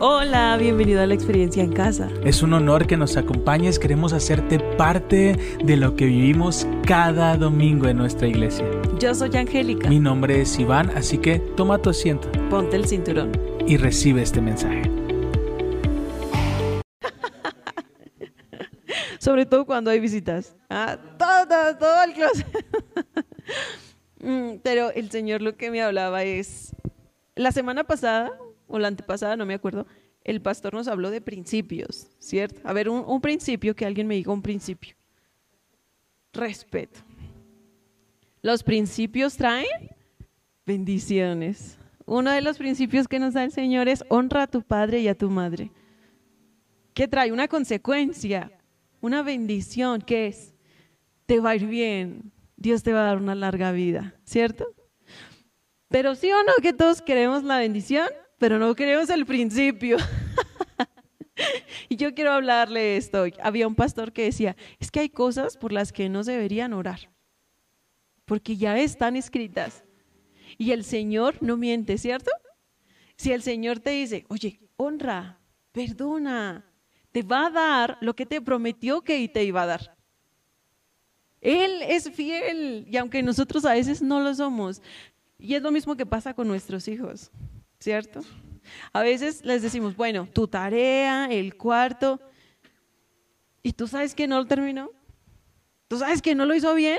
Hola, bienvenido a la experiencia en casa. Es un honor que nos acompañes, queremos hacerte parte de lo que vivimos cada domingo en nuestra iglesia. Yo soy Angélica. Mi nombre es Iván, así que toma tu asiento. Ponte el cinturón. Y recibe este mensaje. Sobre todo cuando hay visitas. Ah, todo, todo el closet. Mm, pero el Señor lo que me hablaba es, la semana pasada o la antepasada, no me acuerdo, el pastor nos habló de principios, ¿cierto? A ver, un, principio, que alguien me diga un principio. Respeto. Los principios traen bendiciones. Uno de los principios que nos da el Señor es honra a tu padre y a tu madre. ¿Qué trae una consecuencia, una bendición, ¿qué es? Te va a ir bien, Dios te va a dar una larga vida, ¿cierto? Pero sí o no que todos queremos la bendición, pero no queremos el principio. y yo quiero hablarle esto. Había un pastor que decía, es que hay cosas por las que no deberían orar, porque ya están escritas. Y el Señor no miente, ¿cierto? Si el Señor te dice, oye, honra, perdona, te va a dar lo que te prometió que te iba a dar. Él es fiel y aunque nosotros a veces no lo somos, y es lo mismo que pasa con nuestros hijos, ¿cierto? A veces les decimos, bueno, tu tarea, el cuarto, y tú sabes que no lo terminó, tú sabes que no lo hizo bien,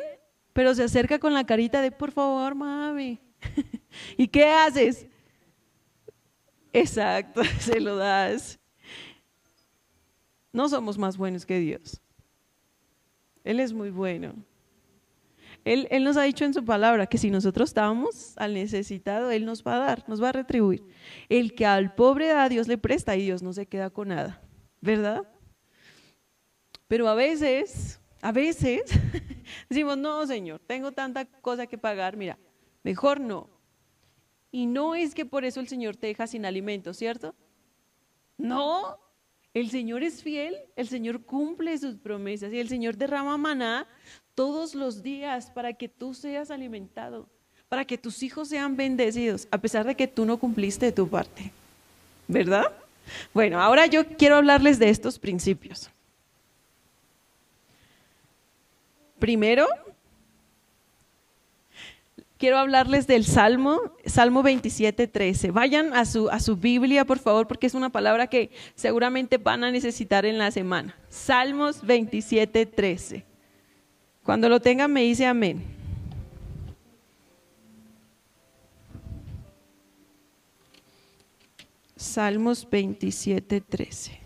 pero se acerca con la carita de, por favor, mami. ¿Y qué haces? Exacto, se lo das. No somos más buenos que Dios. Él es muy bueno. Él, nos ha dicho en su palabra que si nosotros estamos al necesitado, Él nos va a dar, nos va a retribuir. El que al pobre da, Dios le presta y Dios no se queda con nada, ¿verdad? Pero a veces, a veces, decimos, no, Señor, tengo tanta cosa que pagar, mira, mejor no. Y no es que por eso el Señor te deja sin alimento, ¿cierto? No, el Señor es fiel, el Señor cumple sus promesas y el Señor derrama maná todos los días para que tú seas alimentado, para que tus hijos sean bendecidos, a pesar de que tú no cumpliste tu parte. ¿Verdad? Bueno, ahora yo quiero hablarles de estos principios. Primero, quiero hablarles del Salmo, Salmo 27, 13. Vayan a su, a su Biblia, por favor, porque es una palabra que seguramente van a necesitar en la semana. Salmos 27, 13. Cuando lo tengan, me dice amén. Salmos 27, 13.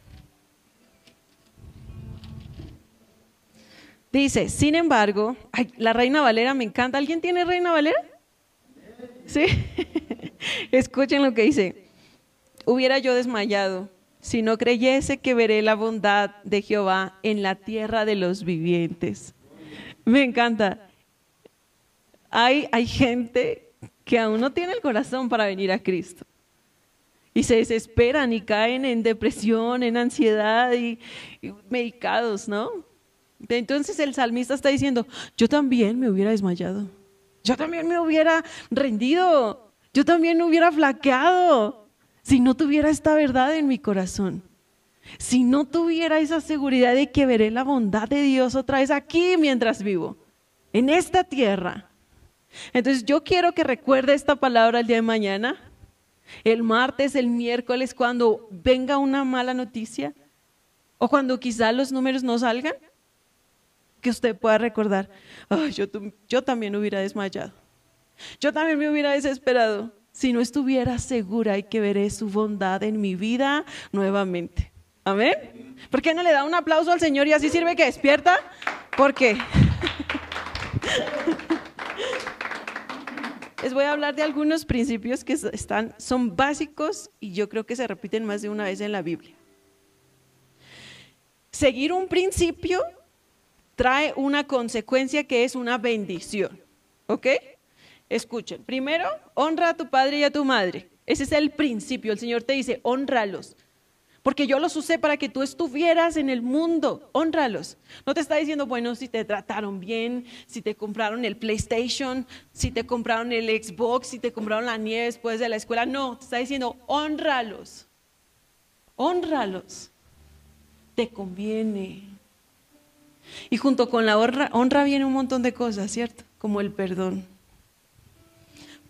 Dice, sin embargo, la Reina Valera me encanta. ¿Alguien tiene Reina Valera? Sí. Escuchen lo que dice. Hubiera yo desmayado si no creyese que veré la bondad de Jehová en la tierra de los vivientes. Me encanta. Hay, hay gente que aún no tiene el corazón para venir a Cristo. Y se desesperan y caen en depresión, en ansiedad y medicados, ¿no? Entonces el salmista está diciendo, yo también me hubiera desmayado, yo también me hubiera rendido, yo también hubiera flaqueado si no tuviera esta verdad en mi corazón. Si no tuviera esa seguridad de que veré la bondad de Dios otra vez aquí mientras vivo, en esta tierra. Entonces yo quiero que recuerde esta palabra el día de mañana, el martes, el miércoles, cuando venga una mala noticia o cuando quizá los números no salgan que usted pueda recordar, yo, yo también hubiera desmayado, yo también me hubiera desesperado si no estuviera segura y que veré su bondad en mi vida nuevamente. Amén. ¿Por qué no le da un aplauso al Señor y así sirve que despierta? ¿Por qué? Les voy a hablar de algunos principios que están, son básicos y yo creo que se repiten más de una vez en la Biblia. Seguir un principio trae una consecuencia que es una bendición. ¿Ok? Escuchen. Primero, honra a tu padre y a tu madre. Ese es el principio. El Señor te dice, honralos. Porque yo los usé para que tú estuvieras en el mundo. Honralos. No te está diciendo, bueno, si te trataron bien, si te compraron el PlayStation, si te compraron el Xbox, si te compraron la nieve después de la escuela. No, te está diciendo, honralos. honralos. Te conviene. Y junto con la honra, honra viene un montón de cosas, ¿cierto? Como el perdón.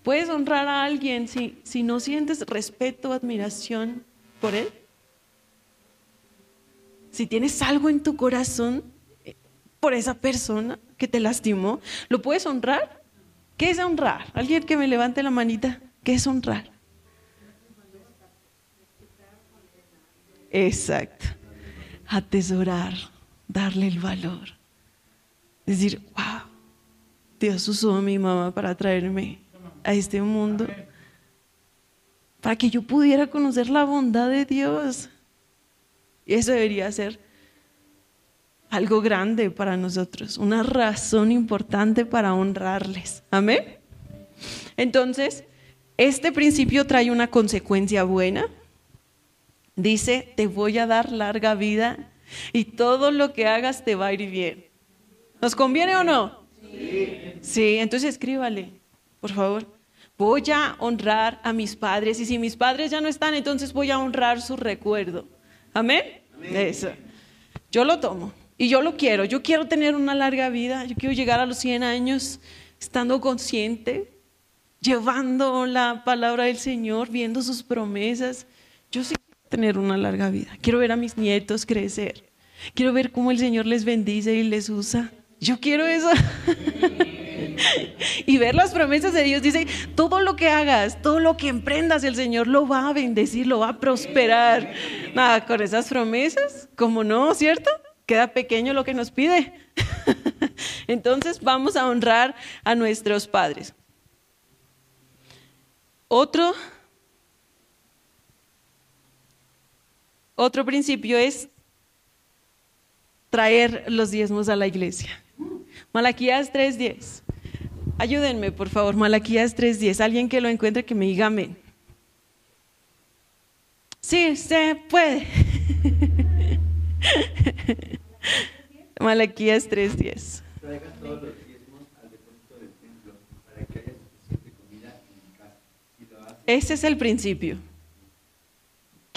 Puedes honrar a alguien si, si no sientes respeto, admiración por él. Si tienes algo en tu corazón eh, por esa persona que te lastimó, ¿lo puedes honrar? ¿Qué es honrar? Alguien que me levante la manita. ¿Qué es honrar? Exacto. Atesorar, darle el valor. Decir, wow, Dios usó a mi mamá para traerme a este mundo, para que yo pudiera conocer la bondad de Dios. Y eso debería ser algo grande para nosotros, una razón importante para honrarles. Amén. Entonces, este principio trae una consecuencia buena. Dice, te voy a dar larga vida y todo lo que hagas te va a ir bien. ¿Nos conviene o no? Sí. Sí, entonces escríbale, por favor. Voy a honrar a mis padres y si mis padres ya no están, entonces voy a honrar su recuerdo. Amén. Eso. Yo lo tomo y yo lo quiero. Yo quiero tener una larga vida. Yo quiero llegar a los 100 años estando consciente, llevando la palabra del Señor, viendo sus promesas. Yo sí tener una larga vida. Quiero ver a mis nietos crecer. Quiero ver cómo el Señor les bendice y les usa. Yo quiero eso. y ver las promesas de Dios. Dice, todo lo que hagas, todo lo que emprendas, el Señor lo va a bendecir, lo va a prosperar. Nada, con esas promesas, como no, ¿cierto? Queda pequeño lo que nos pide. Entonces vamos a honrar a nuestros padres. Otro, otro principio es traer los diezmos a la iglesia. Malaquías 3:10. Ayúdenme, por favor, Malaquías 3:10. Alguien que lo encuentre que me diga amén. Sí, se puede. Malaquías 3:10. Ese es el principio.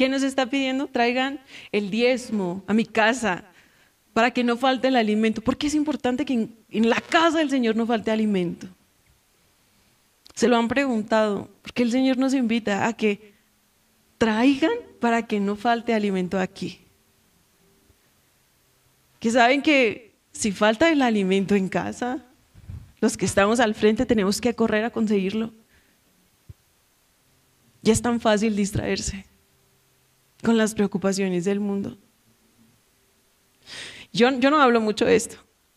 ¿Qué nos está pidiendo? Traigan el diezmo a mi casa para que no falte el alimento. ¿Por qué es importante que en, la casa del Señor no falte alimento? Se lo han preguntado, porque el Señor nos invita a que traigan para que no falte alimento aquí. Que saben que si falta el alimento en casa, los que estamos al frente tenemos que correr a conseguirlo. Ya es tan fácil distraerse con las preocupaciones del mundo. Yo, no hablo mucho de esto,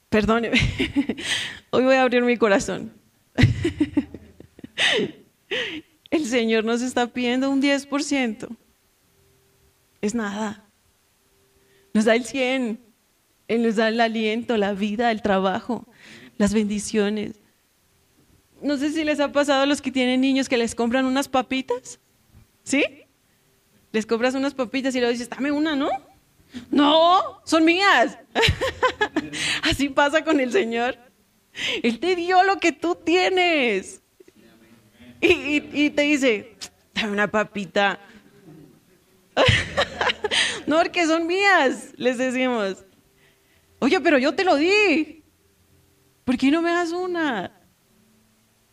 perdóneme. Hoy voy a abrir mi corazón. El Señor nos está pidiendo un 10%. Es nada. Nos da el 100. Él nos da el aliento, la vida, el trabajo, las bendiciones. No sé si les ha pasado a los que tienen niños que les compran unas papitas. ¿Sí? Les compras unas papitas y luego dices, dame una, ¿no? No, son mías. Así pasa con el Señor. Él te dio lo que tú tienes. Y, te dice, dame una papita. no, porque son mías, les decimos. Oye, pero yo te lo di. ¿Por qué no me das una?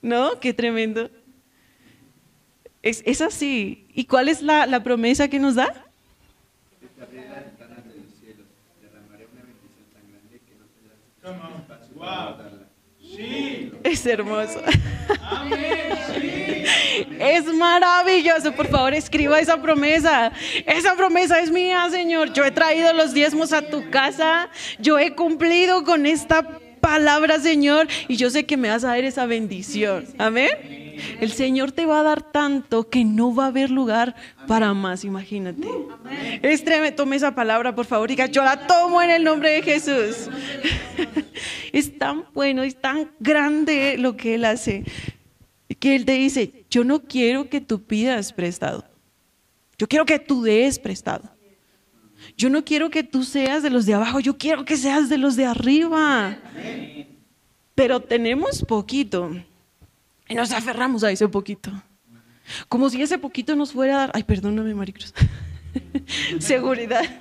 ¿No? Qué tremendo. Es, así. ¿Y cuál es la, la promesa que nos da? Es hermoso. Es maravilloso. Por favor, escriba esa promesa. Esa promesa es mía, Señor. Yo he traído los diezmos a tu casa. Yo he cumplido con esta palabra, Señor. Y yo sé que me vas a dar esa bendición. Amén. El Señor te va a dar tanto que no va a haber lugar para más, imagínate. Es tome esa palabra, por favor, diga, yo la tomo en el nombre de Jesús. Es tan bueno, es tan grande lo que Él hace, que Él te dice, yo no quiero que tú pidas prestado, yo quiero que tú des prestado. Yo no quiero que tú seas de los de abajo, yo quiero que seas de los de arriba. Pero tenemos poquito. Y nos aferramos a ese poquito. Como si ese poquito nos fuera a dar. Ay, perdóname, Maricruz. Seguridad.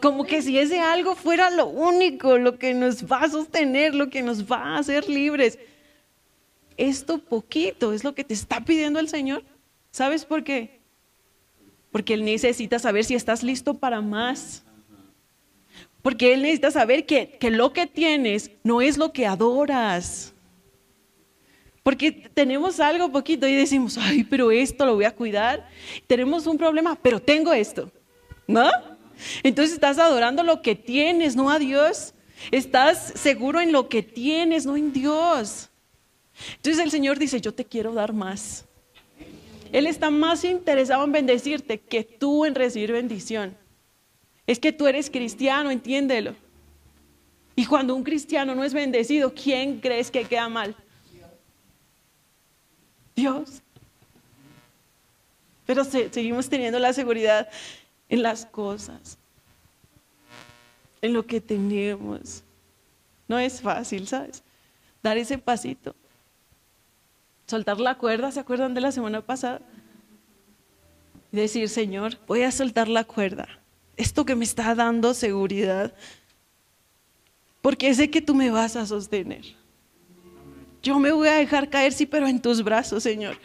Como que si ese algo fuera lo único, lo que nos va a sostener, lo que nos va a hacer libres. Esto poquito es lo que te está pidiendo el Señor. ¿Sabes por qué? Porque Él necesita saber si estás listo para más. Porque Él necesita saber que, que lo que tienes no es lo que adoras. Porque tenemos algo poquito y decimos, ay, pero esto lo voy a cuidar. Tenemos un problema, pero tengo esto. ¿No? Entonces estás adorando lo que tienes, no a Dios. Estás seguro en lo que tienes, no en Dios. Entonces el Señor dice, yo te quiero dar más. Él está más interesado en bendecirte que tú en recibir bendición. Es que tú eres cristiano, entiéndelo. Y cuando un cristiano no es bendecido, ¿quién crees que queda mal? Dios. Pero seguimos teniendo la seguridad en las cosas, en lo que tenemos. No es fácil, ¿sabes? Dar ese pasito. Soltar la cuerda, ¿se acuerdan de la semana pasada? Decir, Señor, voy a soltar la cuerda. Esto que me está dando seguridad. Porque sé que tú me vas a sostener. Yo me voy a dejar caer, sí, pero en tus brazos, Señor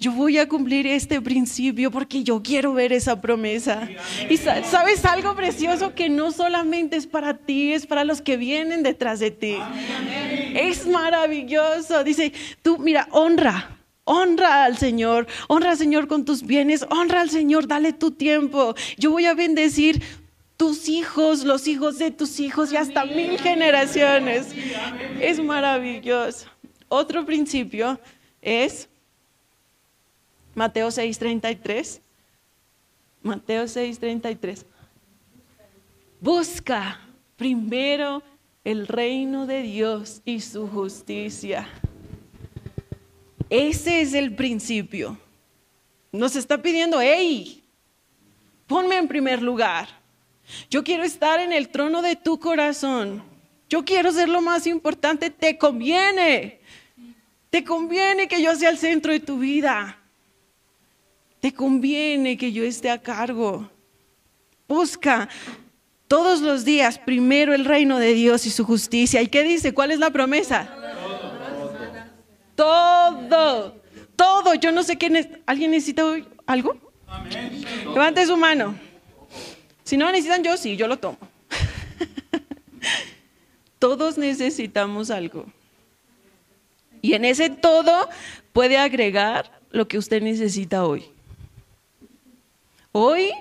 yo voy a cumplir este principio porque yo quiero ver esa promesa. Y sabes algo precioso que no solamente es para ti, es para los que vienen detrás de ti. Es maravilloso. Dice, tú mira, honra. Honra al Señor, honra al Señor con tus bienes, honra al Señor, dale tu tiempo. Yo voy a bendecir tus hijos, los hijos de tus hijos y hasta mil generaciones. Es maravilloso. Otro principio es Mateo 6:33. Mateo 6:33. Busca primero el reino de Dios y su justicia. Ese es el principio. Nos está pidiendo, hey, ponme en primer lugar. Yo quiero estar en el trono de tu corazón. Yo quiero ser lo más importante. Te conviene. Te conviene que yo sea el centro de tu vida. Te conviene que yo esté a cargo. Busca todos los días primero el reino de Dios y su justicia. ¿Y qué dice? ¿Cuál es la promesa? Todo. Todo. Yo no sé quién ¿Alguien necesita algo? Levante su mano. Si no necesitan yo, sí, yo lo tomo. Todos necesitamos algo. Y en ese todo puede agregar lo que usted necesita hoy. Hoy,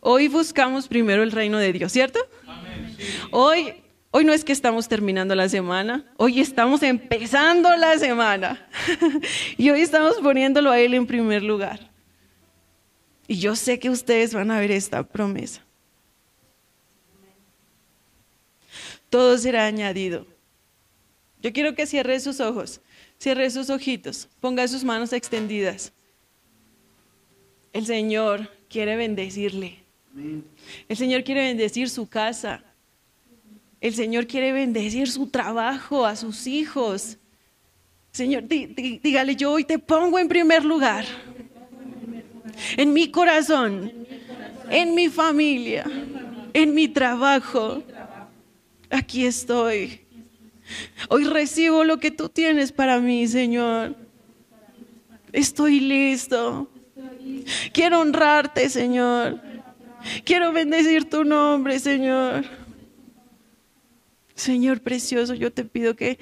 hoy buscamos primero el reino de Dios, ¿cierto? Hoy, hoy no es que estamos terminando la semana, hoy estamos empezando la semana. y hoy estamos poniéndolo a Él en primer lugar. Y yo sé que ustedes van a ver esta promesa. Todo será añadido. Yo quiero que cierre sus ojos, cierre sus ojitos, ponga sus manos extendidas. El Señor quiere bendecirle. El Señor quiere bendecir su casa. El Señor quiere bendecir su trabajo, a sus hijos. Señor, dígale, yo hoy te pongo en primer lugar. En mi corazón, en mi familia, en mi trabajo. Aquí estoy. Hoy recibo lo que tú tienes para mí, Señor. Estoy listo. Quiero honrarte, Señor. Quiero bendecir tu nombre, Señor. Señor precioso, yo te pido que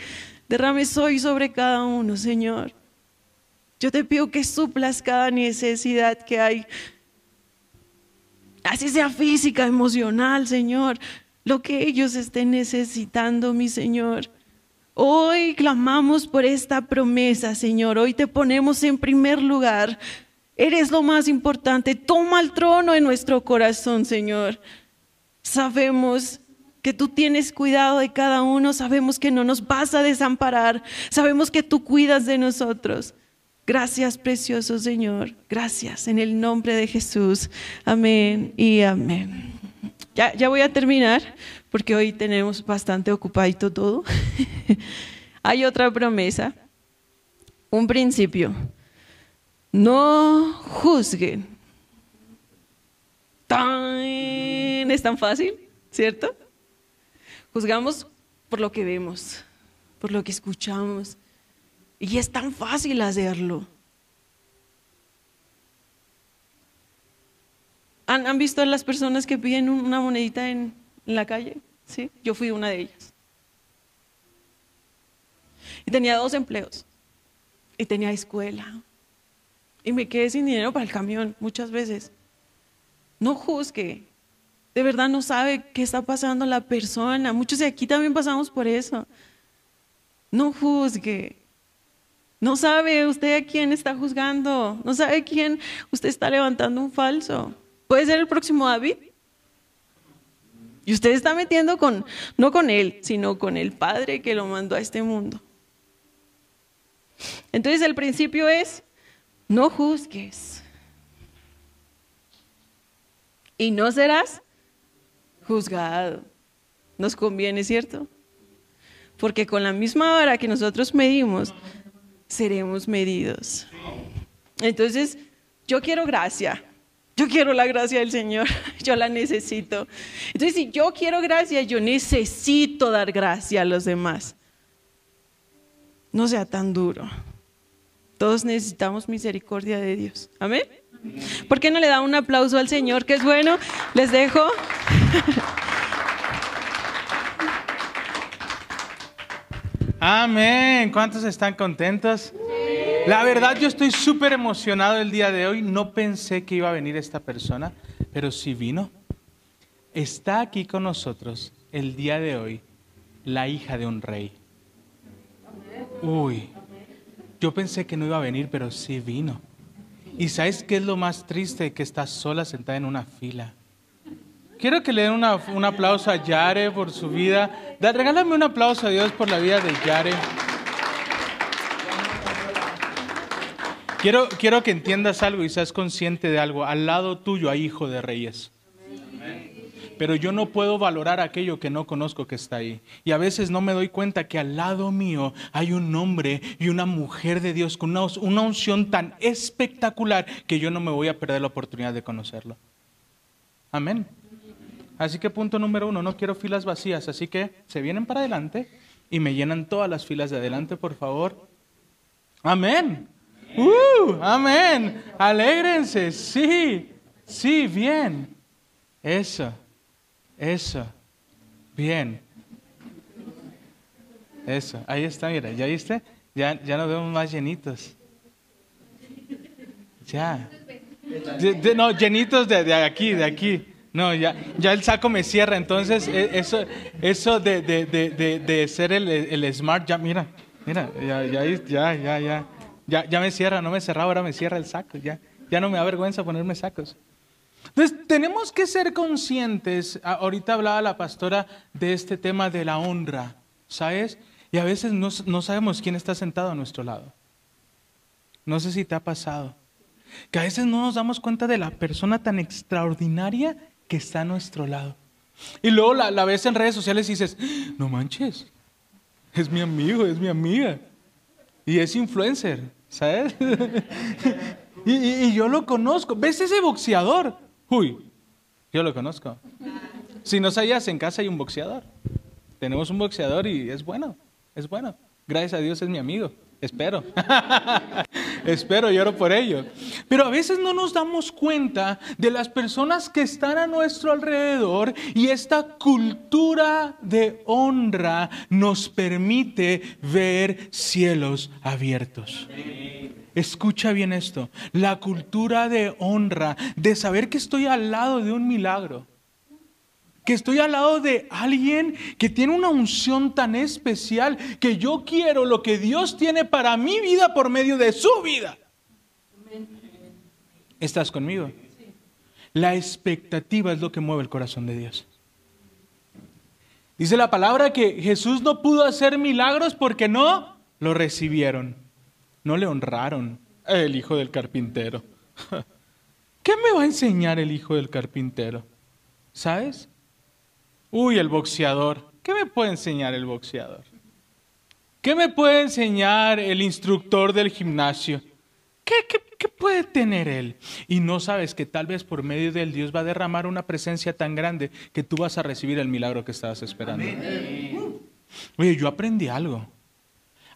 derrames hoy sobre cada uno, Señor. Yo te pido que suplas cada necesidad que hay. Así sea física, emocional, Señor. Lo que ellos estén necesitando, mi Señor. Hoy clamamos por esta promesa, Señor. Hoy te ponemos en primer lugar. Eres lo más importante. Toma el trono en nuestro corazón, Señor. Sabemos que tú tienes cuidado de cada uno, sabemos que no nos vas a desamparar, sabemos que tú cuidas de nosotros. Gracias, precioso Señor. Gracias en el nombre de Jesús. Amén y amén. Ya, ya voy a terminar porque hoy tenemos bastante ocupadito todo. Hay otra promesa, un principio no juzguen. ¡Tan! Es tan fácil, ¿cierto? Juzgamos por lo que vemos, por lo que escuchamos. Y es tan fácil hacerlo. ¿Han, visto a las personas que piden una monedita en, en la calle? Sí, yo fui una de ellas. Y tenía dos empleos. Y tenía escuela. Y me quedé sin dinero para el camión muchas veces. No juzgue. De verdad no sabe qué está pasando la persona. Muchos de aquí también pasamos por eso. No juzgue. No sabe usted a quién está juzgando. No sabe quién usted está levantando un falso. Puede ser el próximo David. Y usted está metiendo con, no con él, sino con el Padre que lo mandó a este mundo. Entonces el principio es, no juzgues. Y no serás juzgado. Nos conviene, ¿cierto? Porque con la misma hora que nosotros medimos, seremos medidos. Entonces, yo quiero gracia. Yo quiero la gracia del Señor, yo la necesito. Entonces, si yo quiero gracia, yo necesito dar gracia a los demás. No sea tan duro. Todos necesitamos misericordia de Dios. Amén. ¿Por qué no le da un aplauso al Señor, que es bueno? Les dejo. Amén. ¿Cuántos están contentos? La verdad, yo estoy súper emocionado el día de hoy. No pensé que iba a venir esta persona, pero sí vino. Está aquí con nosotros el día de hoy la hija de un rey. Uy, yo pensé que no iba a venir, pero sí vino. ¿Y sabes qué es lo más triste? Que está sola sentada en una fila. Quiero que le den un aplauso a Yare por su vida. regálame un aplauso a Dios por la vida de Yare. Quiero, quiero que entiendas algo y seas consciente de algo. Al lado tuyo hay hijo de reyes. Pero yo no puedo valorar aquello que no conozco que está ahí. Y a veces no me doy cuenta que al lado mío hay un hombre y una mujer de Dios con una, una unción tan espectacular que yo no me voy a perder la oportunidad de conocerlo. Amén. Así que punto número uno, no quiero filas vacías, así que se vienen para adelante y me llenan todas las filas de adelante, por favor. Amén. Uh, amén. Alégrense. Sí. Sí, bien. Eso. Eso. Bien. Eso. Ahí está, mira. ¿Ya viste? Ya, ya nos vemos más llenitos. Ya. no, llenitos de, aquí, de aquí. No, ya, ya el saco me cierra. Entonces, e, eso, eso de, de, de ser el, el, smart, ya, mira, mira, ya, ya, ya, ya, ya. Ya, ya me cierra, no me cerraba, ahora me cierra el saco. Ya, ya no me da vergüenza ponerme sacos. Entonces, tenemos que ser conscientes. Ahorita hablaba la pastora de este tema de la honra, ¿sabes? Y a veces no, no sabemos quién está sentado a nuestro lado. No sé si te ha pasado. Que a veces no nos damos cuenta de la persona tan extraordinaria que está a nuestro lado. Y luego la, la ves en redes sociales y dices, no manches, es mi amigo, es mi amiga. Y es influencer, ¿sabes? y, yo lo conozco. ¿Ves ese boxeador? Uy, yo lo conozco. Si no sabías, en casa hay un boxeador. Tenemos un boxeador y es bueno, es bueno. Gracias a Dios es mi amigo. Espero. Espero y oro por ello. Pero a veces no nos damos cuenta de las personas que están a nuestro alrededor y esta cultura de honra nos permite ver cielos abiertos. Escucha bien esto. La cultura de honra, de saber que estoy al lado de un milagro que estoy al lado de alguien que tiene una unción tan especial que yo quiero lo que Dios tiene para mi vida por medio de su vida. ¿Estás conmigo? La expectativa es lo que mueve el corazón de Dios. Dice la palabra que Jesús no pudo hacer milagros porque no lo recibieron, no le honraron el hijo del carpintero. ¿Qué me va a enseñar el hijo del carpintero? ¿Sabes? Uy, el boxeador. ¿Qué me puede enseñar el boxeador? ¿Qué me puede enseñar el instructor del gimnasio? ¿Qué, ¿Qué puede tener él? Y no sabes que tal vez por medio de él Dios va a derramar una presencia tan grande que tú vas a recibir el milagro que estabas esperando. Oye, yo aprendí algo.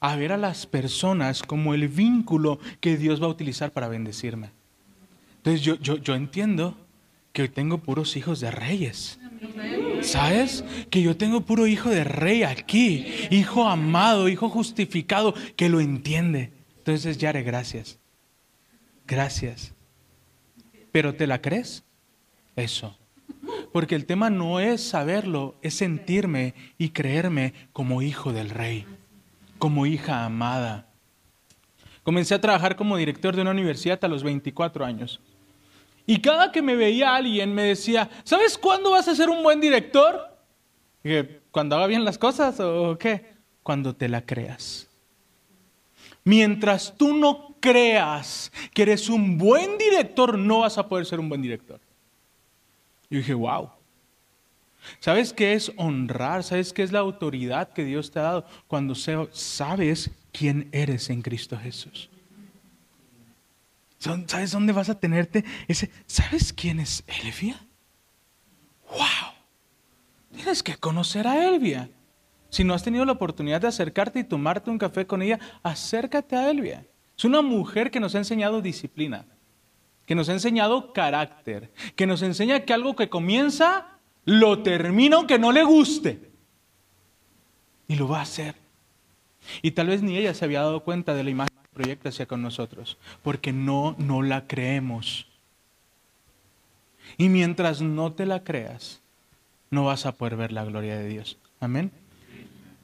A ver a las personas como el vínculo que Dios va a utilizar para bendecirme. Entonces yo, yo, yo entiendo que hoy tengo puros hijos de reyes. ¿Sabes? Que yo tengo puro hijo de rey aquí, hijo amado, hijo justificado, que lo entiende. Entonces, Yare, gracias. Gracias. ¿Pero te la crees? Eso. Porque el tema no es saberlo, es sentirme y creerme como hijo del rey, como hija amada. Comencé a trabajar como director de una universidad a los 24 años. Y cada que me veía alguien me decía, ¿sabes cuándo vas a ser un buen director? Dije, ¿cuando haga bien las cosas o qué? Cuando te la creas. Mientras tú no creas que eres un buen director, no vas a poder ser un buen director. Y dije, wow. ¿Sabes qué es honrar? ¿Sabes qué es la autoridad que Dios te ha dado? Cuando sabes quién eres en Cristo Jesús. ¿Sabes dónde vas a tenerte ese? ¿Sabes quién es Elvia? ¡Wow! Tienes que conocer a Elvia. Si no has tenido la oportunidad de acercarte y tomarte un café con ella, acércate a Elvia. Es una mujer que nos ha enseñado disciplina, que nos ha enseñado carácter, que nos enseña que algo que comienza, lo termina aunque no le guste. Y lo va a hacer. Y tal vez ni ella se había dado cuenta de la imagen proyecta hacia con nosotros, porque no, no la creemos. Y mientras no te la creas, no vas a poder ver la gloria de Dios. Amén.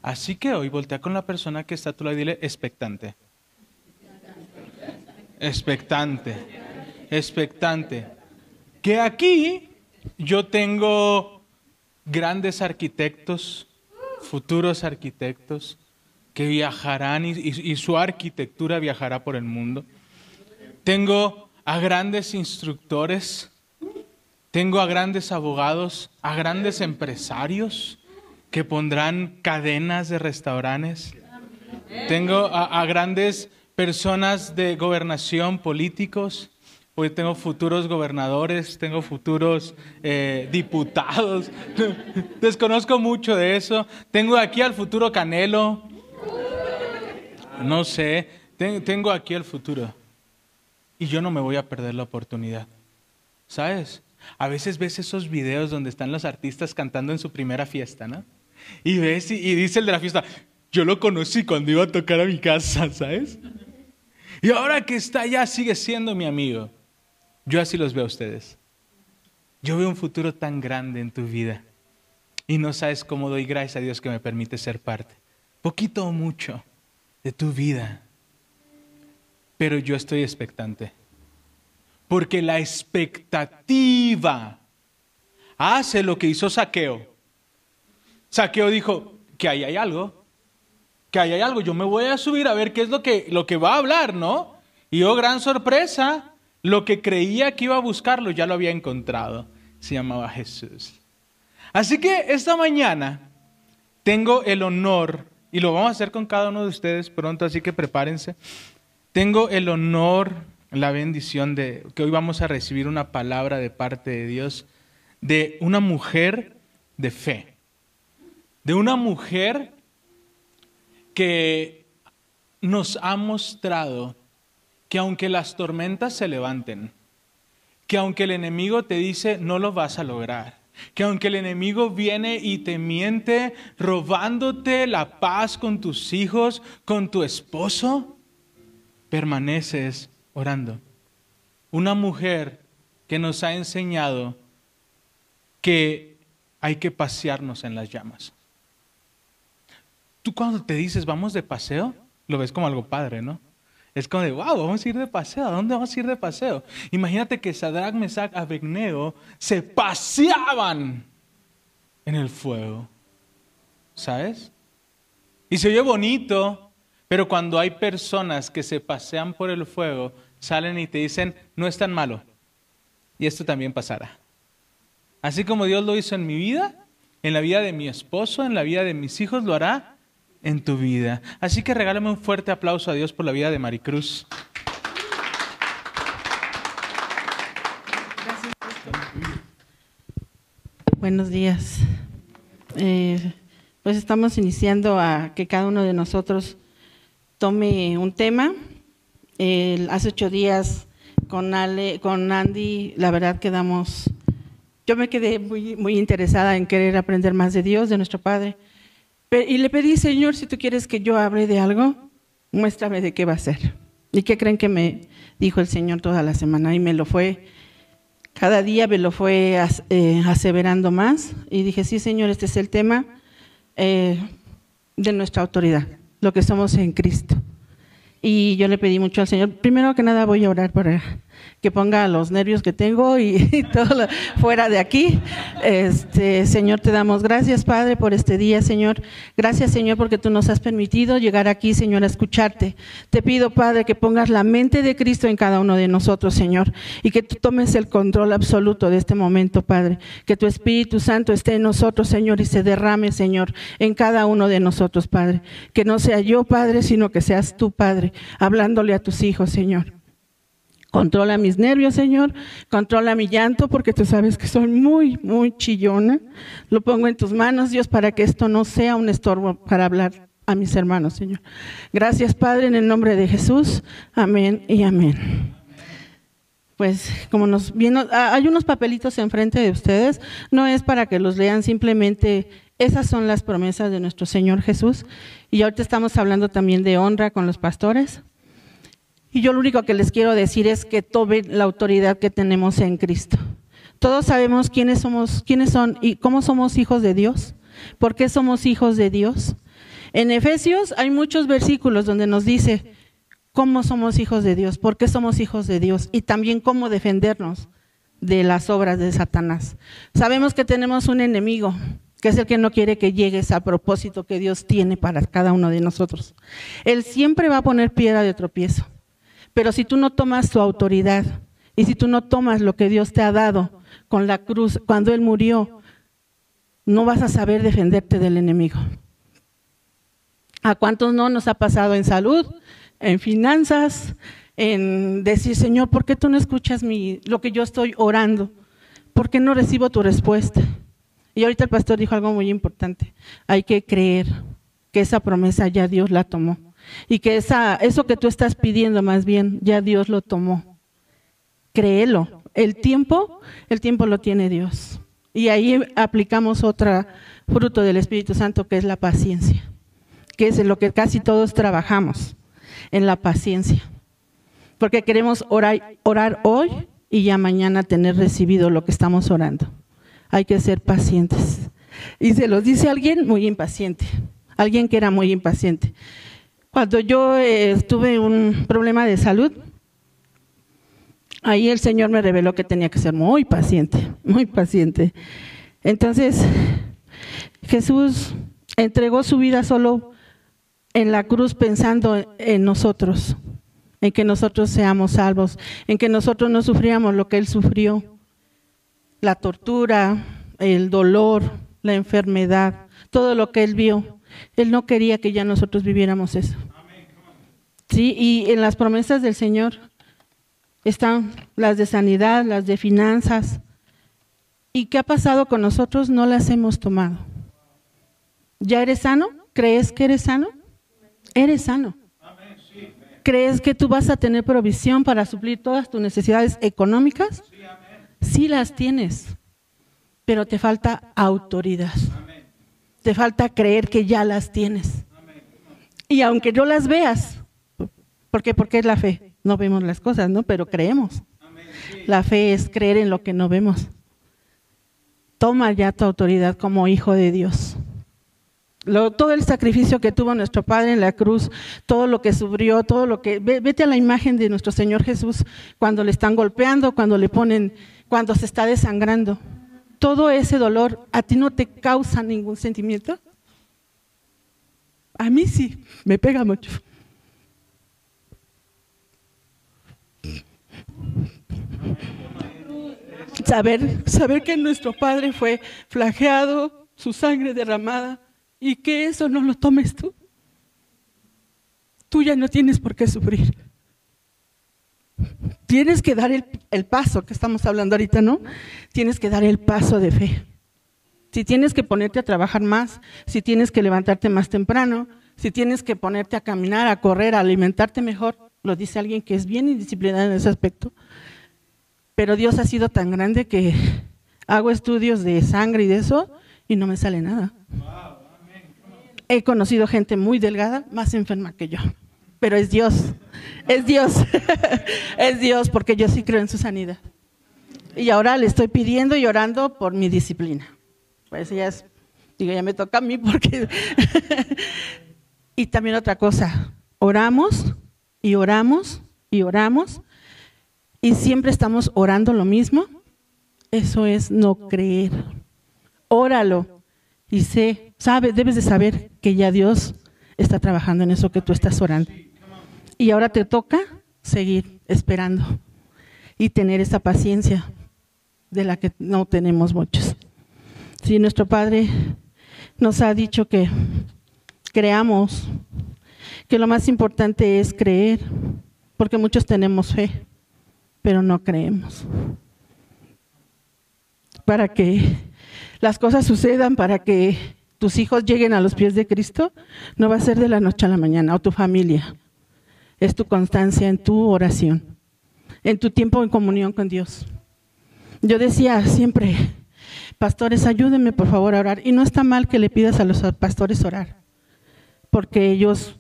Así que hoy voltea con la persona que está a tu lado y dile expectante. Expectante. Expectante. Que aquí yo tengo grandes arquitectos, futuros arquitectos, que viajarán y, su arquitectura viajará por el mundo. Tengo a grandes instructores, tengo a grandes abogados, a grandes empresarios que pondrán cadenas de restaurantes. Tengo a, grandes personas de gobernación, políticos. Hoy tengo futuros gobernadores, tengo futuros eh, diputados. Desconozco mucho de eso. Tengo aquí al futuro Canelo, no sé, tengo aquí el futuro. Y yo no me voy a perder la oportunidad. ¿Sabes? A veces ves esos videos donde están los artistas cantando en su primera fiesta, ¿no? Y ves y, dice el de la fiesta, yo lo conocí cuando iba a tocar a mi casa, ¿sabes? Y ahora que está allá sigue siendo mi amigo. Yo así los veo a ustedes. Yo veo un futuro tan grande en tu vida. Y no sabes cómo doy gracias a Dios que me permite ser parte. Poquito o mucho de tu vida. Pero yo estoy expectante. Porque la expectativa hace lo que hizo Saqueo. Saqueo dijo que ahí hay algo, que ahí hay algo, yo me voy a subir a ver qué es lo que, lo que va a hablar, ¿no? Y oh, gran sorpresa, lo que creía que iba a buscarlo ya lo había encontrado. Se llamaba Jesús. Así que esta mañana tengo el honor y lo vamos a hacer con cada uno de ustedes pronto, así que prepárense. Tengo el honor, la bendición de que hoy vamos a recibir una palabra de parte de Dios de una mujer de fe, de una mujer que nos ha mostrado que aunque las tormentas se levanten, que aunque el enemigo te dice no lo vas a lograr, que aunque el enemigo viene y te miente robándote la paz con tus hijos, con tu esposo, permaneces orando. Una mujer que nos ha enseñado que hay que pasearnos en las llamas. Tú cuando te dices vamos de paseo, lo ves como algo padre, ¿no? Es como de, wow, vamos a ir de paseo. ¿A dónde vamos a ir de paseo? Imagínate que Sadrach, Mesach, Abednego se paseaban en el fuego. ¿Sabes? Y se oye bonito, pero cuando hay personas que se pasean por el fuego, salen y te dicen, no es tan malo. Y esto también pasará. Así como Dios lo hizo en mi vida, en la vida de mi esposo, en la vida de mis hijos, lo hará en tu vida. Así que regálame un fuerte aplauso a Dios por la vida de Maricruz. Buenos días. Eh, pues estamos iniciando a que cada uno de nosotros tome un tema. Eh, hace ocho días con, Ale, con Andy, la verdad quedamos, yo me quedé muy, muy interesada en querer aprender más de Dios, de nuestro Padre. Y le pedí, Señor, si tú quieres que yo hable de algo, muéstrame de qué va a ser. ¿Y qué creen que me dijo el Señor toda la semana? Y me lo fue cada día me lo fue eh, aseverando más y dije, sí, Señor, este es el tema eh, de nuestra autoridad, lo que somos en Cristo. Y yo le pedí mucho al Señor, primero que nada voy a orar para que ponga los nervios que tengo y, todo fuera de aquí. Este, Señor, te damos gracias, Padre, por este día, Señor. Gracias, Señor, porque tú nos has permitido llegar aquí, Señor, a escucharte. Te pido, Padre, que pongas la mente de Cristo en cada uno de nosotros, Señor, y que tú tomes el control absoluto de este momento, Padre. Que tu Espíritu Santo esté en nosotros, Señor, y se derrame, Señor, en cada uno de nosotros, Padre. Que no sea yo, Padre, sino que seas tú, Padre, hablándole a tus hijos, Señor. Controla mis nervios, Señor. Controla mi llanto, porque tú sabes que soy muy, muy chillona. Lo pongo en tus manos, Dios, para que esto no sea un estorbo para hablar a mis hermanos, Señor. Gracias, Padre, en el nombre de Jesús. Amén y amén. Pues como nos viene, ah, hay unos papelitos enfrente de ustedes, no es para que los lean, simplemente esas son las promesas de nuestro Señor Jesús. Y ahorita estamos hablando también de honra con los pastores. Y yo lo único que les quiero decir es que tomen la autoridad que tenemos en Cristo. Todos sabemos quiénes somos, quiénes son y cómo somos hijos de Dios. ¿Por qué somos hijos de Dios? En Efesios hay muchos versículos donde nos dice cómo somos hijos de Dios, por qué somos hijos de Dios y también cómo defendernos de las obras de Satanás. Sabemos que tenemos un enemigo, que es el que no quiere que llegues a propósito que Dios tiene para cada uno de nosotros. Él siempre va a poner piedra de tropiezo. Pero si tú no tomas tu autoridad y si tú no tomas lo que Dios te ha dado con la cruz, cuando Él murió, no vas a saber defenderte del enemigo. ¿A cuántos no nos ha pasado en salud, en finanzas, en decir, Señor, ¿por qué tú no escuchas mi, lo que yo estoy orando? ¿Por qué no recibo tu respuesta? Y ahorita el pastor dijo algo muy importante. Hay que creer que esa promesa ya Dios la tomó. Y que eso que tú estás pidiendo más bien, ya Dios lo tomó. Créelo. El tiempo, el tiempo lo tiene Dios. Y ahí aplicamos otro fruto del Espíritu Santo que es la paciencia, que es en lo que casi todos trabajamos, en la paciencia. Porque queremos orar, orar hoy y ya mañana tener recibido lo que estamos orando. Hay que ser pacientes. Y se los dice alguien muy impaciente, alguien que era muy impaciente. Cuando yo eh, tuve un problema de salud, ahí el Señor me reveló que tenía que ser muy paciente, muy paciente. Entonces, Jesús entregó su vida solo en la cruz pensando en nosotros, en que nosotros seamos salvos, en que nosotros no sufríamos lo que Él sufrió, la tortura, el dolor, la enfermedad, todo lo que Él vio. Él no quería que ya nosotros viviéramos eso. Sí, y en las promesas del Señor están las de sanidad, las de finanzas. ¿Y qué ha pasado con nosotros? No las hemos tomado. ¿Ya eres sano? ¿Crees que eres sano? Eres sano. ¿Crees que tú vas a tener provisión para suplir todas tus necesidades económicas? Sí las tienes, pero te falta autoridad. Te falta creer que ya las tienes. Y aunque no las veas, ¿por qué? Porque es la fe. No vemos las cosas, ¿no? Pero creemos. La fe es creer en lo que no vemos. Toma ya tu autoridad como hijo de Dios. todo el sacrificio que tuvo nuestro Padre en la cruz, todo lo que sufrió, todo lo que... Vete a la imagen de nuestro Señor Jesús cuando le están golpeando, cuando le ponen, cuando se está desangrando todo ese dolor a ti no te causa ningún sentimiento? A mí sí, me pega mucho. Saber, saber que nuestro Padre fue flageado, su sangre derramada, y que eso no lo tomes tú. Tú ya no tienes por qué sufrir. Tienes que dar el, paso que estamos hablando ahorita, ¿no? Tienes que dar el paso de fe. Si tienes que ponerte a trabajar más, si tienes que levantarte más temprano, si tienes que ponerte a caminar, a correr, a alimentarte mejor, lo dice alguien que es bien indisciplinado en ese aspecto. Pero Dios ha sido tan grande que hago estudios de sangre y de eso y no me sale nada. He conocido gente muy delgada, más enferma que yo. Pero es Dios, es Dios, es Dios, porque yo sí creo en su sanidad. Y ahora le estoy pidiendo y orando por mi disciplina. Pues ya es, digo, ya me toca a mí porque... y también otra cosa, oramos y oramos y oramos y siempre estamos orando lo mismo. Eso es no creer. Óralo y sé, sabe, debes de saber que ya Dios está trabajando en eso que tú estás orando. Y ahora te toca seguir esperando y tener esa paciencia de la que no tenemos muchos. Si nuestro Padre nos ha dicho que creamos, que lo más importante es creer, porque muchos tenemos fe, pero no creemos. Para que las cosas sucedan, para que tus hijos lleguen a los pies de Cristo, no va a ser de la noche a la mañana, o tu familia. Es tu constancia en tu oración, en tu tiempo en comunión con Dios. Yo decía siempre, pastores, ayúdenme por favor a orar. Y no está mal que le pidas a los pastores orar, porque ellos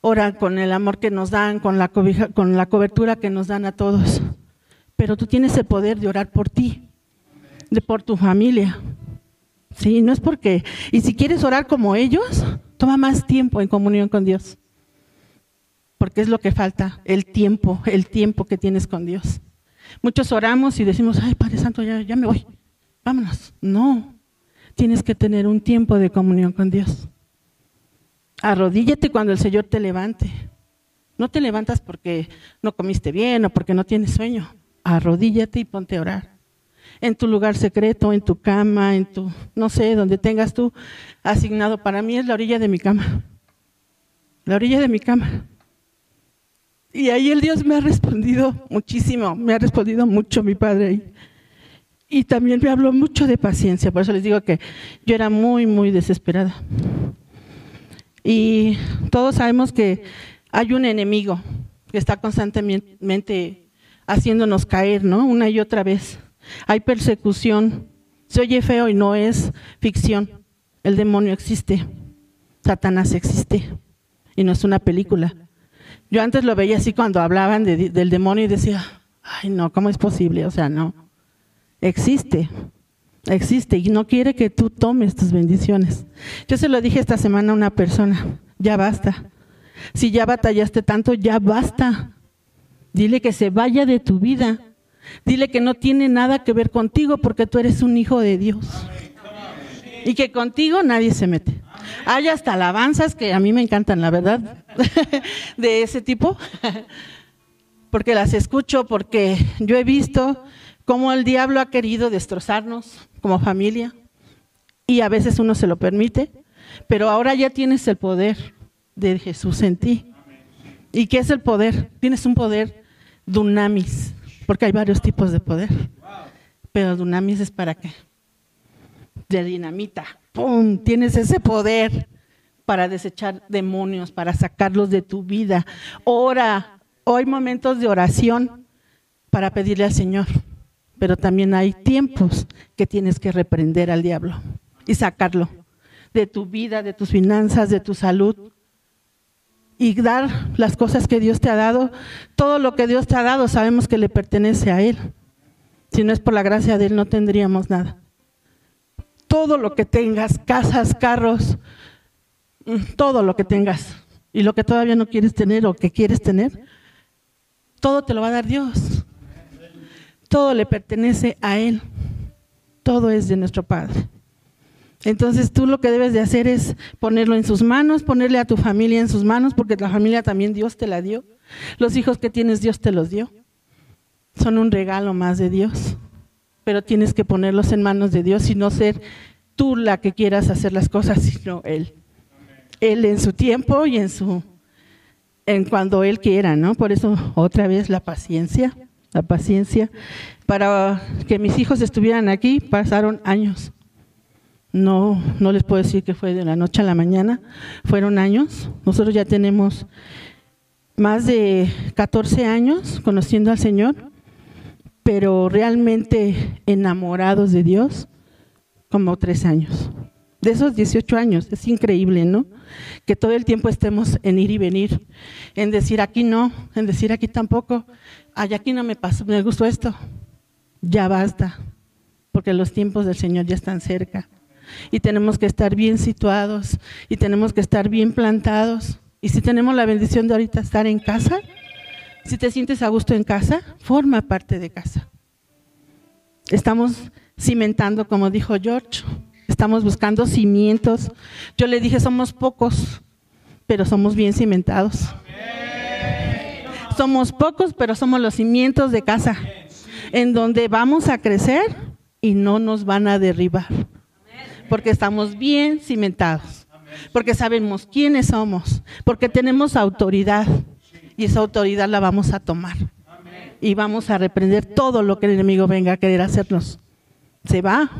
oran con el amor que nos dan, con la, con la cobertura que nos dan a todos. Pero tú tienes el poder de orar por ti, de por tu familia. Sí, no es porque. Y si quieres orar como ellos, toma más tiempo en comunión con Dios. Porque es lo que falta, el tiempo, el tiempo que tienes con Dios. Muchos oramos y decimos, ay Padre Santo, ya, ya me voy, vámonos. No, tienes que tener un tiempo de comunión con Dios. Arrodíllate cuando el Señor te levante. No te levantas porque no comiste bien o porque no tienes sueño. Arrodíllate y ponte a orar. En tu lugar secreto, en tu cama, en tu, no sé, donde tengas tú asignado. Para mí es la orilla de mi cama. La orilla de mi cama. Y ahí el Dios me ha respondido muchísimo, me ha respondido mucho mi padre. Y también me habló mucho de paciencia, por eso les digo que yo era muy, muy desesperada. Y todos sabemos que hay un enemigo que está constantemente haciéndonos caer, ¿no? Una y otra vez. Hay persecución. Se oye feo y no es ficción. El demonio existe. Satanás existe. Y no es una película. Yo antes lo veía así cuando hablaban del demonio y decía, ay no, ¿cómo es posible? O sea, no. Existe, existe y no quiere que tú tomes tus bendiciones. Yo se lo dije esta semana a una persona, ya basta. Si ya batallaste tanto, ya basta. Dile que se vaya de tu vida. Dile que no tiene nada que ver contigo porque tú eres un hijo de Dios. Y que contigo nadie se mete. Hay hasta alabanzas que a mí me encantan, la verdad, de ese tipo, porque las escucho, porque yo he visto cómo el diablo ha querido destrozarnos como familia y a veces uno se lo permite, pero ahora ya tienes el poder de Jesús en ti. ¿Y qué es el poder? Tienes un poder dunamis, porque hay varios tipos de poder, pero dunamis es para qué? De dinamita ¡pum! Tienes ese poder para desechar demonios, para sacarlos de tu vida. Ora, hoy momentos de oración para pedirle al Señor, pero también hay tiempos que tienes que reprender al diablo y sacarlo de tu vida, de tus finanzas, de tu salud y dar las cosas que Dios te ha dado. Todo lo que Dios te ha dado sabemos que le pertenece a Él. Si no es por la gracia de Él no tendríamos nada todo lo que tengas, casas, carros, todo lo que tengas y lo que todavía no quieres tener o que quieres tener, todo te lo va a dar Dios. Todo le pertenece a Él. Todo es de nuestro Padre. Entonces tú lo que debes de hacer es ponerlo en sus manos, ponerle a tu familia en sus manos, porque la familia también Dios te la dio. Los hijos que tienes Dios te los dio. Son un regalo más de Dios pero tienes que ponerlos en manos de Dios y no ser tú la que quieras hacer las cosas, sino Él. Él en su tiempo y en su en cuando Él quiera, ¿no? Por eso otra vez la paciencia, la paciencia. Para que mis hijos estuvieran aquí pasaron años. No, no les puedo decir que fue de la noche a la mañana, fueron años. Nosotros ya tenemos más de 14 años conociendo al Señor, pero realmente enamorados de Dios, como tres años. De esos 18 años, es increíble, ¿no? Que todo el tiempo estemos en ir y venir, en decir aquí no, en decir aquí tampoco, ay, aquí no me pasó, me gustó esto, ya basta, porque los tiempos del Señor ya están cerca. Y tenemos que estar bien situados y tenemos que estar bien plantados. Y si tenemos la bendición de ahorita estar en casa, si te sientes a gusto en casa, forma parte de casa. Estamos cimentando, como dijo George, estamos buscando cimientos. Yo le dije, somos pocos, pero somos bien cimentados. Somos pocos, pero somos los cimientos de casa, en donde vamos a crecer y no nos van a derribar, porque estamos bien cimentados, porque sabemos quiénes somos, porque tenemos autoridad y esa autoridad la vamos a tomar y vamos a reprender todo lo que el enemigo venga a querer hacernos. Se va.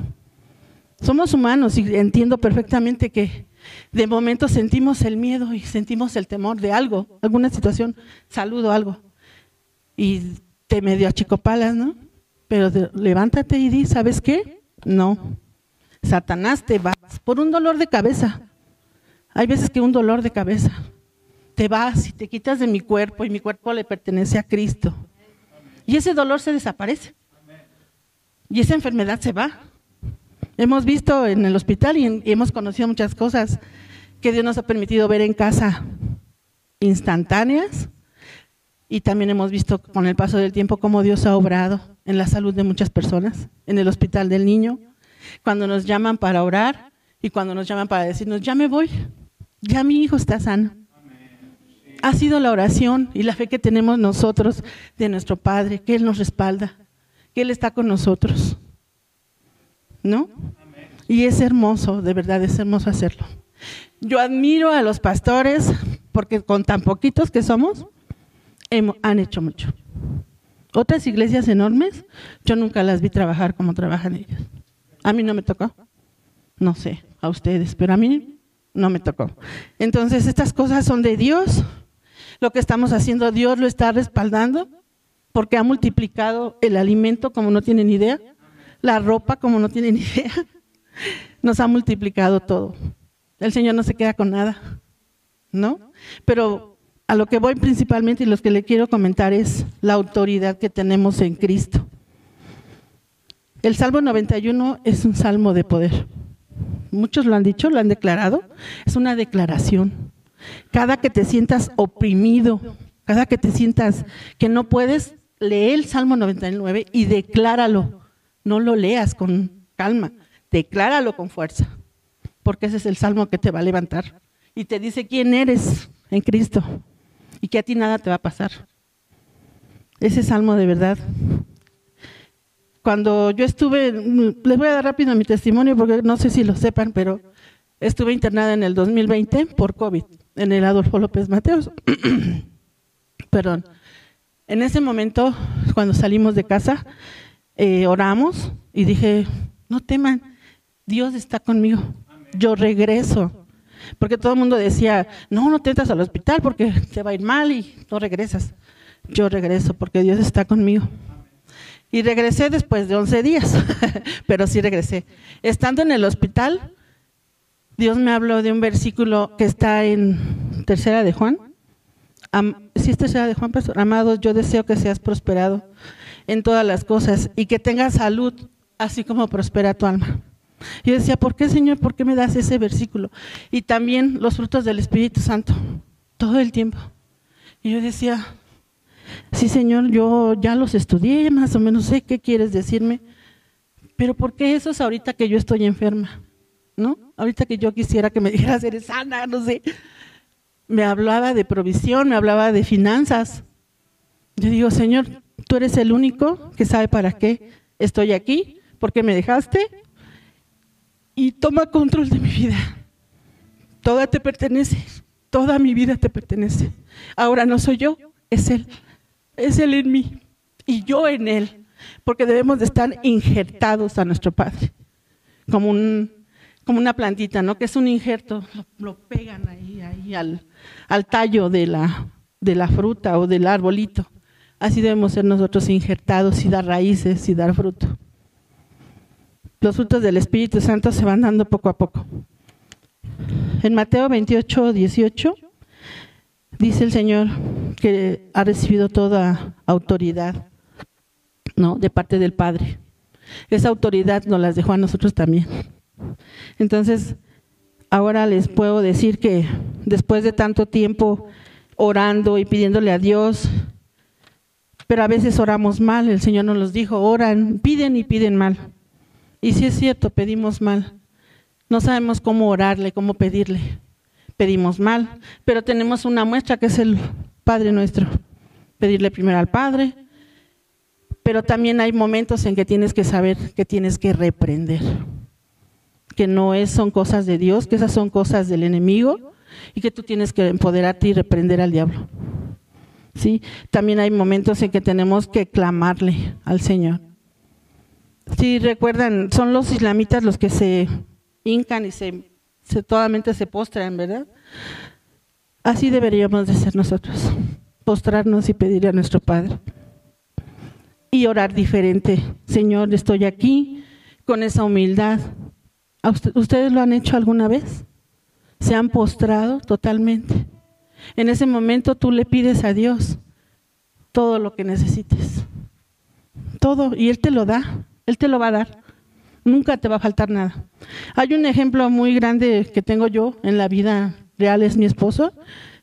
Somos humanos y entiendo perfectamente que de momento sentimos el miedo y sentimos el temor de algo, alguna situación, saludo algo. Y te medio achicopalas, ¿no? Pero levántate y di, ¿sabes qué? No. Satanás te vas por un dolor de cabeza. Hay veces que un dolor de cabeza. Te vas y te quitas de mi cuerpo y mi cuerpo le pertenece a Cristo. Y ese dolor se desaparece. Y esa enfermedad se va. Hemos visto en el hospital y, hemos conocido muchas cosas que Dios nos ha permitido ver en casa instantáneas y también hemos visto con el paso del tiempo cómo Dios ha obrado en la salud de muchas personas, en el hospital del niño, cuando nos llaman para orar y cuando nos llaman para decirnos, ya me voy, ya mi hijo está sano. Ha sido la oración y la fe que tenemos nosotros de nuestro Padre, que Él nos respalda, que Él está con nosotros. ¿No? Y es hermoso, de verdad, es hermoso hacerlo. Yo admiro a los pastores porque con tan poquitos que somos, han hecho mucho. Otras iglesias enormes, yo nunca las vi trabajar como trabajan ellos. A mí no me tocó. No sé, a ustedes, pero a mí no me tocó. Entonces, estas cosas son de Dios. Lo que estamos haciendo, Dios lo está respaldando porque ha multiplicado el alimento como no tienen idea, la ropa como no tienen idea. Nos ha multiplicado todo. El Señor no se queda con nada, ¿no? Pero a lo que voy principalmente y los que le quiero comentar es la autoridad que tenemos en Cristo. El Salmo 91 es un salmo de poder. Muchos lo han dicho, lo han declarado. Es una declaración. Cada que te sientas oprimido, cada que te sientas que no puedes, lee el Salmo 99 y decláralo. No lo leas con calma, decláralo con fuerza, porque ese es el salmo que te va a levantar y te dice quién eres en Cristo y que a ti nada te va a pasar. Ese salmo de verdad. Cuando yo estuve, les voy a dar rápido mi testimonio porque no sé si lo sepan, pero estuve internada en el 2020 por COVID en el Adolfo López Mateos. Perdón. En ese momento, cuando salimos de casa, eh, oramos y dije, no teman, Dios está conmigo. Yo regreso. Porque todo el mundo decía, no, no te entras al hospital porque te va a ir mal y no regresas. Yo regreso porque Dios está conmigo. Y regresé después de 11 días, pero sí regresé. Estando en el hospital, Dios me habló de un versículo que está en Tercera de Juan. Si es Tercera de Juan, pastor. Amados, yo deseo que seas prosperado en todas las cosas y que tengas salud, así como prospera tu alma. Yo decía, ¿por qué Señor? ¿Por qué me das ese versículo? Y también los frutos del Espíritu Santo, todo el tiempo. Y yo decía, sí Señor, yo ya los estudié, más o menos sé qué quieres decirme, pero ¿por qué eso es ahorita que yo estoy enferma? ¿No? Ahorita que yo quisiera que me dijeras, eres sana, no sé. Me hablaba de provisión, me hablaba de finanzas. Yo digo, Señor, tú eres el único que sabe para qué estoy aquí, por qué me dejaste y toma control de mi vida. Toda te pertenece, toda mi vida te pertenece. Ahora no soy yo, es Él. Es Él en mí y yo en Él, porque debemos de estar injertados a nuestro Padre, como un, como una plantita, ¿no? Que es un injerto, lo, pegan ahí, ahí al, al tallo de la, de la fruta o del arbolito. Así debemos ser nosotros injertados y dar raíces y dar fruto. Los frutos del Espíritu Santo se van dando poco a poco. En Mateo 28, 18 dice el Señor que ha recibido toda autoridad ¿no? de parte del Padre. Esa autoridad nos las dejó a nosotros también. Entonces, ahora les puedo decir que después de tanto tiempo orando y pidiéndole a Dios, pero a veces oramos mal, el Señor nos los dijo, oran, piden y piden mal. Y si es cierto, pedimos mal. No sabemos cómo orarle, cómo pedirle. Pedimos mal, pero tenemos una muestra que es el Padre nuestro. Pedirle primero al Padre, pero también hay momentos en que tienes que saber que tienes que reprender, que no es, son cosas de Dios, que esas son cosas del enemigo y que tú tienes que empoderarte y reprender al diablo. ¿Sí? También hay momentos en que tenemos que clamarle al Señor. Si recuerdan, son los islamitas los que se hincan y se, se totalmente se postran, ¿verdad? Así deberíamos de ser nosotros, postrarnos y pedirle a nuestro Padre. Y orar diferente. Señor, estoy aquí con esa humildad. ¿Ustedes lo han hecho alguna vez? ¿Se han postrado totalmente? En ese momento tú le pides a Dios todo lo que necesites. Todo, y Él te lo da, Él te lo va a dar. Nunca te va a faltar nada. Hay un ejemplo muy grande que tengo yo en la vida real, es mi esposo,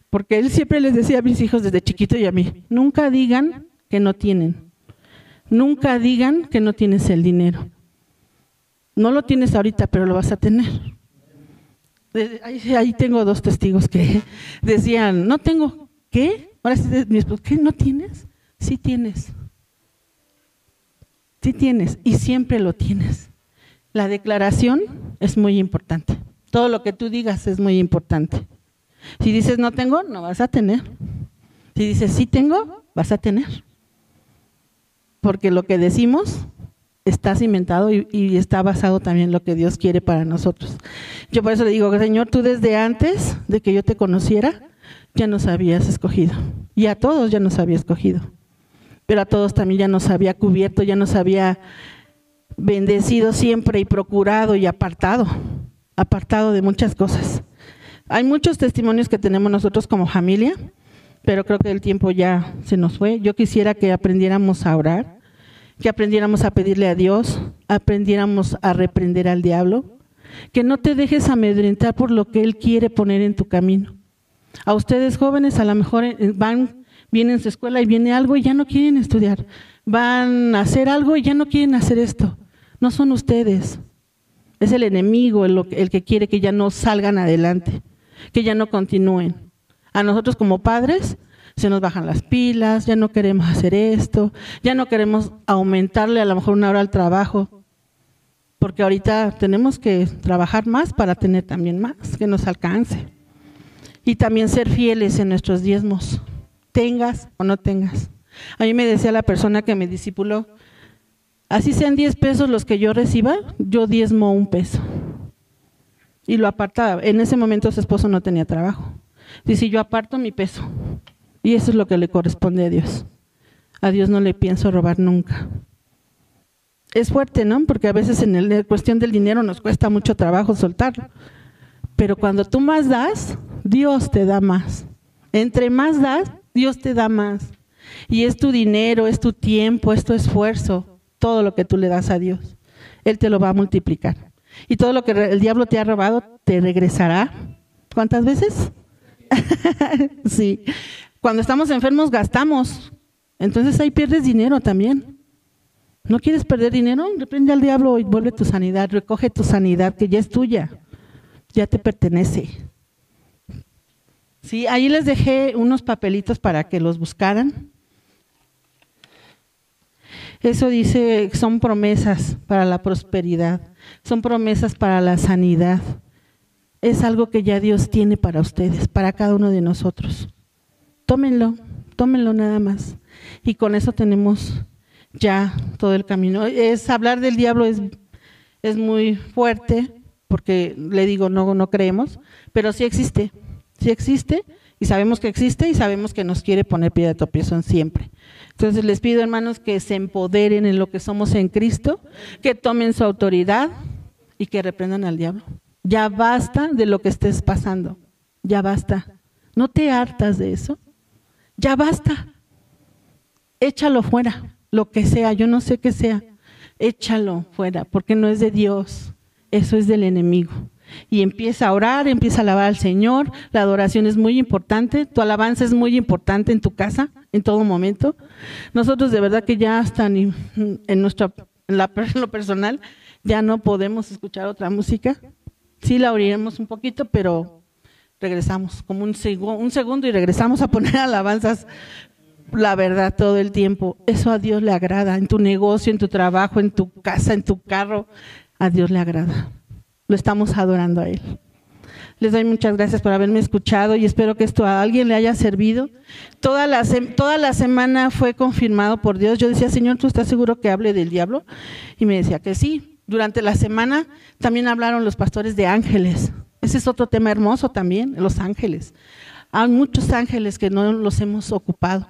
porque él siempre les decía a mis hijos desde chiquito y a mí, nunca digan que no tienen. Nunca digan que no tienes el dinero. No lo tienes ahorita, pero lo vas a tener. Ahí, tengo dos testigos que decían, no tengo, ¿qué? Ahora sí, mi esposo, ¿qué? ¿No tienes? Sí tienes. Sí tienes y siempre lo tienes. La declaración es muy importante. Todo lo que tú digas es muy importante. Si dices no tengo, no vas a tener. Si dices sí tengo, vas a tener. Porque lo que decimos está cimentado y, está basado también en lo que Dios quiere para nosotros. Yo por eso le digo, Señor, tú desde antes de que yo te conociera, ya nos habías escogido. Y a todos ya nos había escogido. Pero a todos también ya nos había cubierto, ya nos había bendecido siempre y procurado y apartado, apartado de muchas cosas. Hay muchos testimonios que tenemos nosotros como familia, pero creo que el tiempo ya se nos fue. Yo quisiera que aprendiéramos a orar, que aprendiéramos a pedirle a Dios, aprendiéramos a reprender al diablo, que no te dejes amedrentar por lo que Él quiere poner en tu camino. A ustedes jóvenes a lo mejor eh, van, vienen a su escuela y viene algo y ya no quieren estudiar. Van a hacer algo y ya no quieren hacer esto. No son ustedes. Es el enemigo el, el que quiere que ya no salgan adelante, que ya no continúen. A nosotros como padres se nos bajan las pilas, ya no queremos hacer esto, ya no queremos aumentarle a lo mejor una hora al trabajo, porque ahorita tenemos que trabajar más para tener también más, que nos alcance. Y también ser fieles en nuestros diezmos, tengas o no tengas. A mí me decía la persona que me discipuló, así sean 10 pesos los que yo reciba, yo diezmo un peso. Y lo apartaba. En ese momento su esposo no tenía trabajo. Dice, yo aparto mi peso. Y eso es lo que le corresponde a Dios. A Dios no le pienso robar nunca. Es fuerte, ¿no? Porque a veces en la cuestión del dinero nos cuesta mucho trabajo soltarlo. Pero cuando tú más das, Dios te da más. Entre más das, Dios te da más. Y es tu dinero, es tu tiempo, es tu esfuerzo, todo lo que tú le das a Dios. Él te lo va a multiplicar. Y todo lo que el diablo te ha robado, te regresará. ¿Cuántas veces? sí. Cuando estamos enfermos gastamos. Entonces ahí pierdes dinero también. ¿No quieres perder dinero? Reprende al diablo y vuelve tu sanidad. Recoge tu sanidad que ya es tuya. Ya te pertenece. Sí, ahí les dejé unos papelitos para que los buscaran. Eso dice, son promesas para la prosperidad, son promesas para la sanidad. Es algo que ya Dios tiene para ustedes, para cada uno de nosotros tómenlo, tómenlo nada más. Y con eso tenemos ya todo el camino. Es hablar del diablo es, es muy fuerte porque le digo, no, no creemos, pero sí existe, sí existe y sabemos que existe y sabemos que nos quiere poner pie de tropiezo siempre. Entonces les pido, hermanos, que se empoderen en lo que somos en Cristo, que tomen su autoridad y que reprendan al diablo. Ya basta de lo que estés pasando, ya basta. ¿No te hartas de eso? Ya basta. Échalo fuera, lo que sea, yo no sé qué sea. Échalo fuera, porque no es de Dios, eso es del enemigo y empieza a orar, empieza a alabar al Señor. La adoración es muy importante, tu alabanza es muy importante en tu casa, en todo momento. Nosotros de verdad que ya hasta en, nuestra, en, lo personal ya no podemos escuchar otra música. Sí la oiremos un poquito, pero regresamos como un, un segundo y regresamos a poner alabanzas la verdad todo el tiempo. Eso a Dios le agrada, en tu negocio, en tu trabajo, en tu casa, en tu carro, a Dios le agrada lo estamos adorando a Él. Les doy muchas gracias por haberme escuchado y espero que esto a alguien le haya servido. Toda la, toda la semana fue confirmado por Dios. Yo decía, Señor, ¿tú estás seguro que hable del diablo? Y me decía que sí. Durante la semana también hablaron los pastores de ángeles. Ese es otro tema hermoso también, los ángeles. Hay muchos ángeles que no los hemos ocupado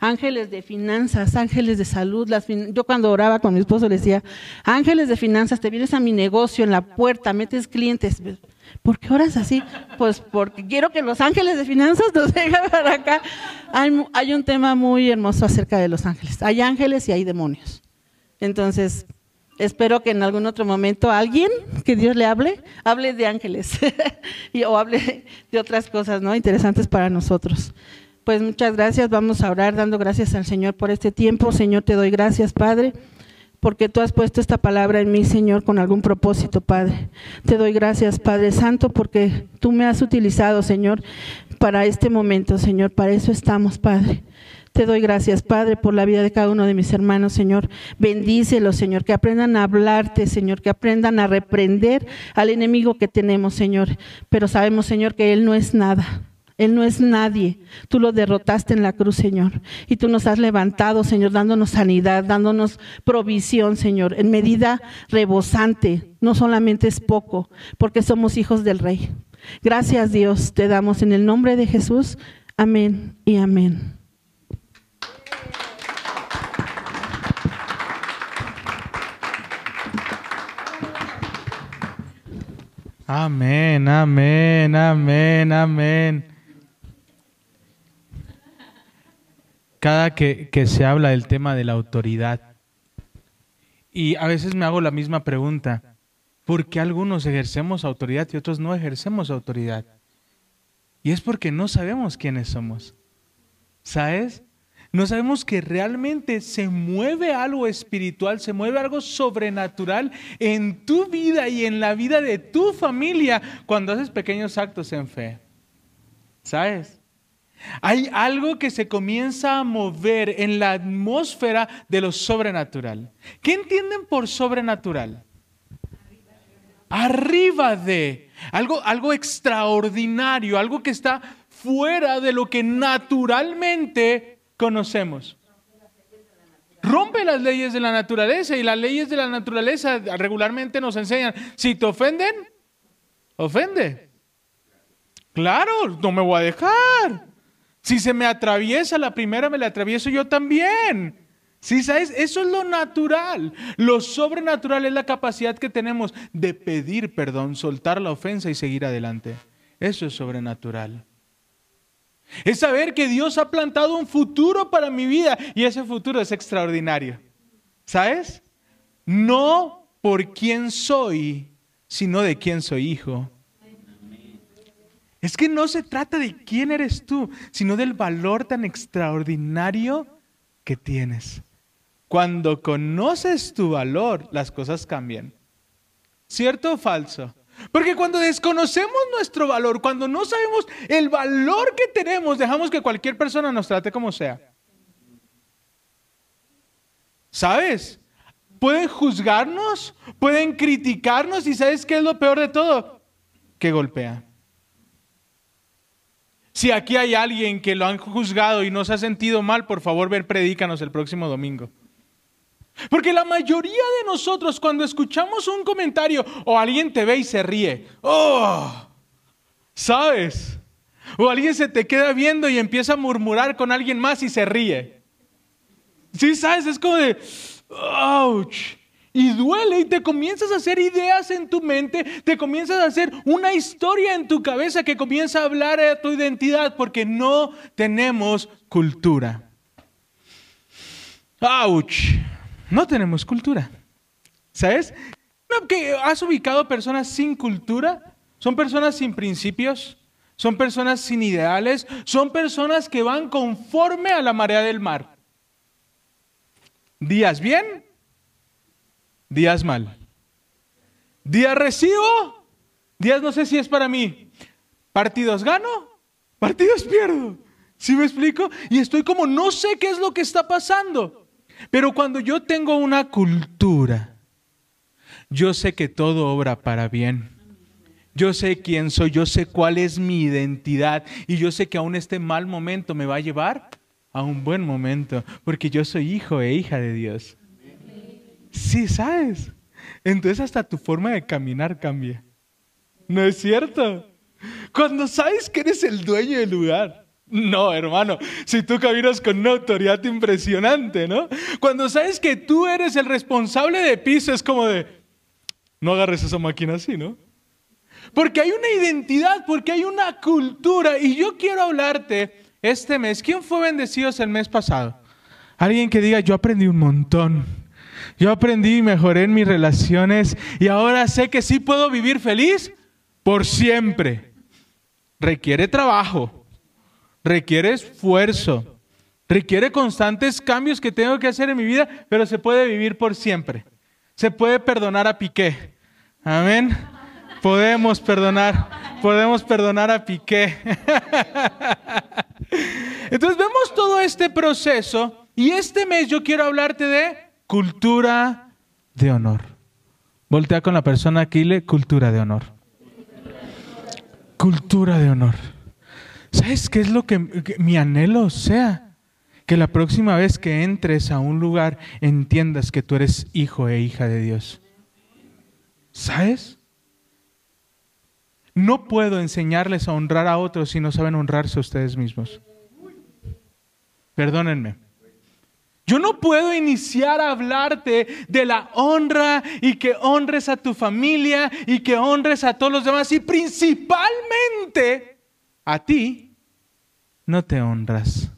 ángeles de finanzas, ángeles de salud. yo cuando oraba con mi esposo le decía, ángeles de finanzas, te vienes a mi negocio en la puerta, metes clientes. ¿Por qué oras así? Pues porque quiero que los ángeles de finanzas nos vengan para acá. Hay un tema muy hermoso acerca de los ángeles. Hay ángeles y hay demonios. Entonces, espero que en algún otro momento alguien que Dios le hable, hable de ángeles o hable de otras cosas ¿no? interesantes para nosotros. Pues muchas gracias, vamos a orar dando gracias al Señor por este tiempo. Señor, te doy gracias, Padre, porque tú has puesto esta palabra en mí, Señor, con algún propósito, Padre. Te doy gracias, Padre Santo, porque tú me has utilizado, Señor, para este momento, Señor. Para eso estamos, Padre. Te doy gracias, Padre, por la vida de cada uno de mis hermanos, Señor. Bendícelos, Señor, que aprendan a hablarte, Señor, que aprendan a reprender al enemigo que tenemos, Señor. Pero sabemos, Señor, que Él no es nada. Él no es nadie. Tú lo derrotaste en la cruz, Señor. Y tú nos has levantado, Señor, dándonos sanidad, dándonos provisión, Señor, en medida rebosante. No solamente es poco, porque somos hijos del Rey. Gracias, Dios, te damos en el nombre de Jesús. Amén y amén. Amén, amén, amén, amén. cada que, se habla del tema de la autoridad. Y a veces me hago la misma pregunta, ¿por qué algunos ejercemos autoridad y otros no ejercemos autoridad? Y es porque no sabemos quiénes somos. ¿Sabes? No sabemos que realmente se mueve algo espiritual, se mueve algo sobrenatural en tu vida y en la vida de tu familia cuando haces pequeños actos en fe. ¿Sabes? Hay algo que se comienza a mover en la atmósfera de lo sobrenatural. ¿Qué entienden por sobrenatural? Arriba de algo, algo extraordinario, algo que está fuera de lo que naturalmente conocemos. Rompe las leyes de la naturaleza y las leyes de la naturaleza regularmente nos enseñan, si te ofenden, ofende. Claro, no me voy a dejar. Si se me atraviesa la primera, me la atravieso yo también. ¿Sí sabes? Eso es lo natural. Lo sobrenatural es la capacidad que tenemos de pedir perdón, soltar la ofensa y seguir adelante. Eso es sobrenatural. Es saber que Dios ha plantado un futuro para mi vida y ese futuro es extraordinario. ¿Sabes? No por quién soy, sino de quién soy hijo. Es que no se trata de quién eres tú, sino del valor tan extraordinario que tienes. Cuando conoces tu valor, las cosas cambian. ¿Cierto o falso? Porque cuando desconocemos nuestro valor, cuando no sabemos el valor que tenemos, dejamos que cualquier persona nos trate como sea. ¿Sabes? Pueden juzgarnos, pueden criticarnos y ¿sabes qué es lo peor de todo? Que golpea. Si aquí hay alguien que lo han juzgado y no se ha sentido mal, por favor, ver, predícanos el próximo domingo. Porque la mayoría de nosotros cuando escuchamos un comentario o alguien te ve y se ríe, ¡oh! ¿Sabes? O alguien se te queda viendo y empieza a murmurar con alguien más y se ríe. Sí, sabes, es como de, ¡ouch! Y duele y te comienzas a hacer ideas en tu mente, te comienzas a hacer una historia en tu cabeza que comienza a hablar de tu identidad porque no tenemos cultura. ¡Auch! No tenemos cultura. ¿Sabes? ¿No has ubicado personas sin cultura? Son personas sin principios, son personas sin ideales, son personas que van conforme a la marea del mar. Días bien, días mal. Días recibo, días no sé si es para mí. Partidos gano, partidos pierdo. ¿Sí me explico? Y estoy como, no sé qué es lo que está pasando. Pero cuando yo tengo una cultura, yo sé que todo obra para bien. Yo sé quién soy, yo sé cuál es mi identidad y yo sé que aún este mal momento me va a llevar a un buen momento, porque yo soy hijo e hija de Dios. Sí, ¿sabes? Entonces hasta tu forma de caminar cambia. ¿No es cierto? Cuando sabes que eres el dueño del lugar. No, hermano, si tú caminas con una autoridad impresionante, ¿no? Cuando sabes que tú eres el responsable de piso, es como de, no agarres esa máquina así, ¿no? Porque hay una identidad, porque hay una cultura. Y yo quiero hablarte este mes. ¿Quién fue bendecido el mes pasado? Alguien que diga, yo aprendí un montón. Yo aprendí y mejoré en mis relaciones y ahora sé que sí puedo vivir feliz por siempre. Requiere trabajo, requiere esfuerzo, requiere constantes cambios que tengo que hacer en mi vida, pero se puede vivir por siempre. Se puede perdonar a Piqué. Amén. Podemos perdonar, podemos perdonar a Piqué. Entonces vemos todo este proceso y este mes yo quiero hablarte de cultura de honor. Voltea con la persona aquí le cultura de honor. Cultura de honor. ¿Sabes qué es lo que, mi anhelo sea? Que la próxima vez que entres a un lugar entiendas que tú eres hijo e hija de Dios. ¿Sabes? No puedo enseñarles a honrar a otros si no saben honrarse a ustedes mismos. Perdónenme. Yo no puedo iniciar a hablarte de la honra y que honres a tu familia y que honres a todos los demás y principalmente a ti no te honras.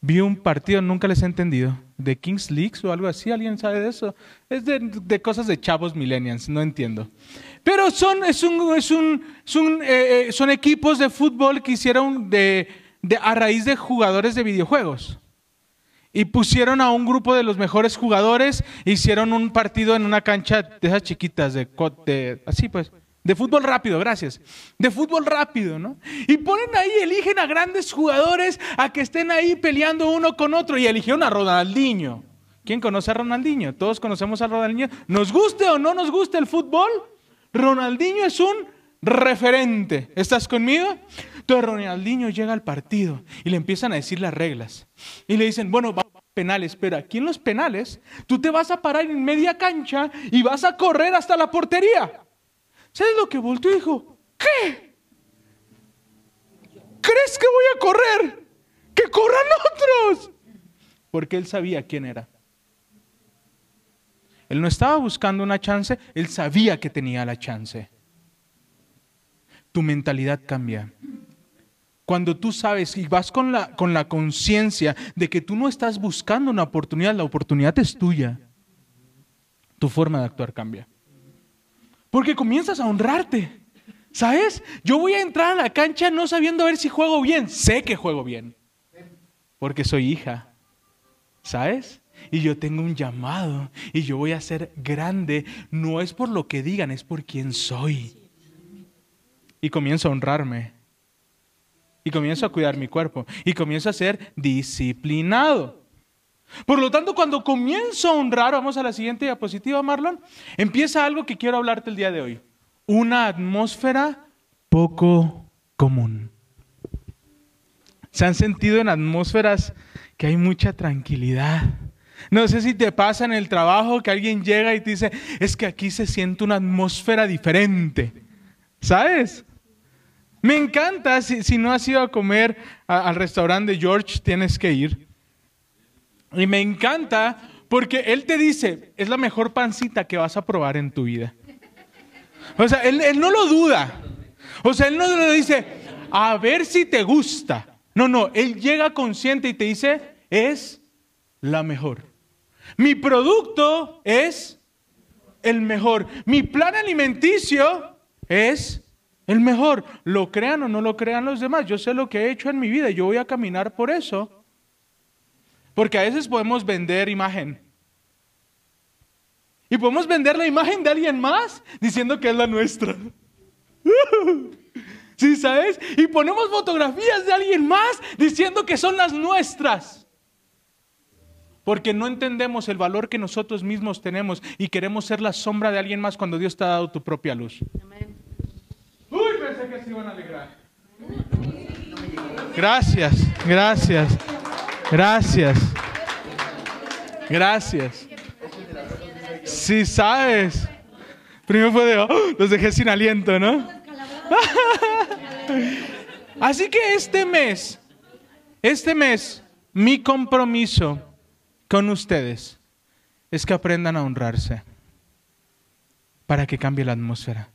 Vi un partido, nunca les he entendido, de Kings Leagues o algo así, ¿alguien sabe de eso? Es de, cosas de chavos millennials, no entiendo. Pero son, es un, es un, eh, eh, son equipos de fútbol que hicieron de, de, a raíz de jugadores de videojuegos. Y pusieron a un grupo de los mejores jugadores, hicieron un partido en una cancha de esas chiquitas, de, de así pues, de fútbol rápido, gracias. De fútbol rápido, ¿no? Y ponen ahí, eligen a grandes jugadores a que estén ahí peleando uno con otro y eligieron a Ronaldinho. ¿Quién conoce a Ronaldinho? Todos conocemos a Ronaldinho. ¿Nos guste o no nos guste el fútbol? Ronaldinho es un referente. ¿Estás conmigo? Entonces Ronaldinho llega al partido y le empiezan a decir las reglas. Y le dicen, bueno, va penales, pero aquí en los penales tú te vas a parar en media cancha y vas a correr hasta la portería. ¿Sabes lo que volteó y dijo? ¿Qué? ¿Crees que voy a correr? ¡Que corran otros! Porque él sabía quién era. Él no estaba buscando una chance, él sabía que tenía la chance. Tu mentalidad cambia. Cuando tú sabes y vas con la, con la conciencia de que tú no estás buscando una oportunidad, la oportunidad es tuya, tu forma de actuar cambia. Porque comienzas a honrarte. ¿Sabes? Yo voy a entrar a la cancha no sabiendo a ver si juego bien. Sé que juego bien. Porque soy hija. ¿Sabes? Y yo tengo un llamado. Y yo voy a ser grande. No es por lo que digan, es por quien soy. Y comienzo a honrarme. Y comienzo a cuidar mi cuerpo. Y comienzo a ser disciplinado. Por lo tanto, cuando comienzo a honrar, vamos a la siguiente diapositiva, Marlon, empieza algo que quiero hablarte el día de hoy. Una atmósfera poco común. ¿Se han sentido en atmósferas que hay mucha tranquilidad? No sé si te pasa en el trabajo que alguien llega y te dice, es que aquí se siente una atmósfera diferente. ¿Sabes? Me encanta, si, no has ido a comer al restaurante de George, tienes que ir. Y me encanta porque él te dice, es la mejor pancita que vas a probar en tu vida. O sea, él, no lo duda. O sea, él no lo dice, a ver si te gusta. No, no, él llega consciente y te dice, es la mejor. Mi producto es el mejor. Mi plan alimenticio es el mejor. Lo crean o no lo crean los demás. Yo sé lo que he hecho en mi vida y yo voy a caminar por eso. Porque a veces podemos vender imagen. Y podemos vender la imagen de alguien más diciendo que es la nuestra. ¿Sí sabes? Y ponemos fotografías de alguien más diciendo que son las nuestras. Porque no entendemos el valor que nosotros mismos tenemos y queremos ser la sombra de alguien más cuando Dios te ha dado tu propia luz. Uy, pensé que se iban a alegrar. Gracias, gracias, gracias, gracias. Si sabes. Primero fue de, oh, los dejé sin aliento, ¿no? Así que este mes, este mes, mi compromiso con ustedes es que aprendan a honrarse para que cambie la atmósfera.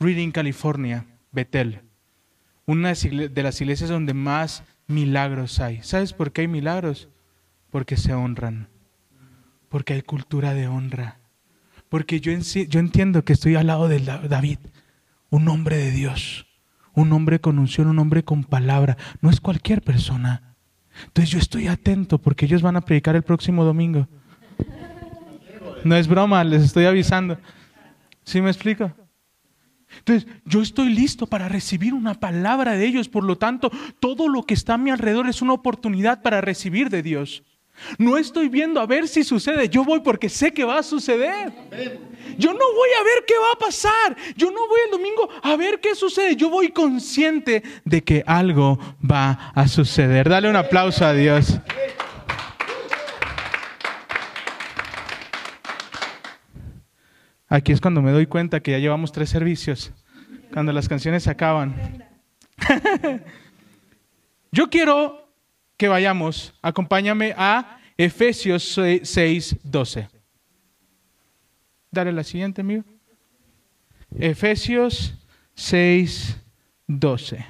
Reading, California, Betel, una de las iglesias donde más milagros hay. ¿Sabes por qué hay milagros? Porque se honran, porque hay cultura de honra, porque yo, yo entiendo que estoy al lado de David un hombre de Dios, un hombre con unción, un hombre con palabra. No es cualquier persona. Entonces yo estoy atento porque ellos van a predicar el próximo domingo. No es broma, les estoy avisando. ¿Sí me explico? Entonces, yo estoy listo para recibir una palabra de ellos, por lo tanto, todo lo que está a mi alrededor es una oportunidad para recibir de Dios. No estoy viendo a ver si sucede, yo voy porque sé que va a suceder. Yo no voy a ver qué va a pasar, yo no voy el domingo a ver qué sucede, yo voy consciente de que algo va a suceder. Dale un aplauso a Dios. Aquí es cuando me doy cuenta que ya llevamos tres servicios, cuando las canciones se acaban. Yo quiero que vayamos, acompáñame a Efesios 6, 12. Dale la siguiente, amigo. Efesios 6, 12.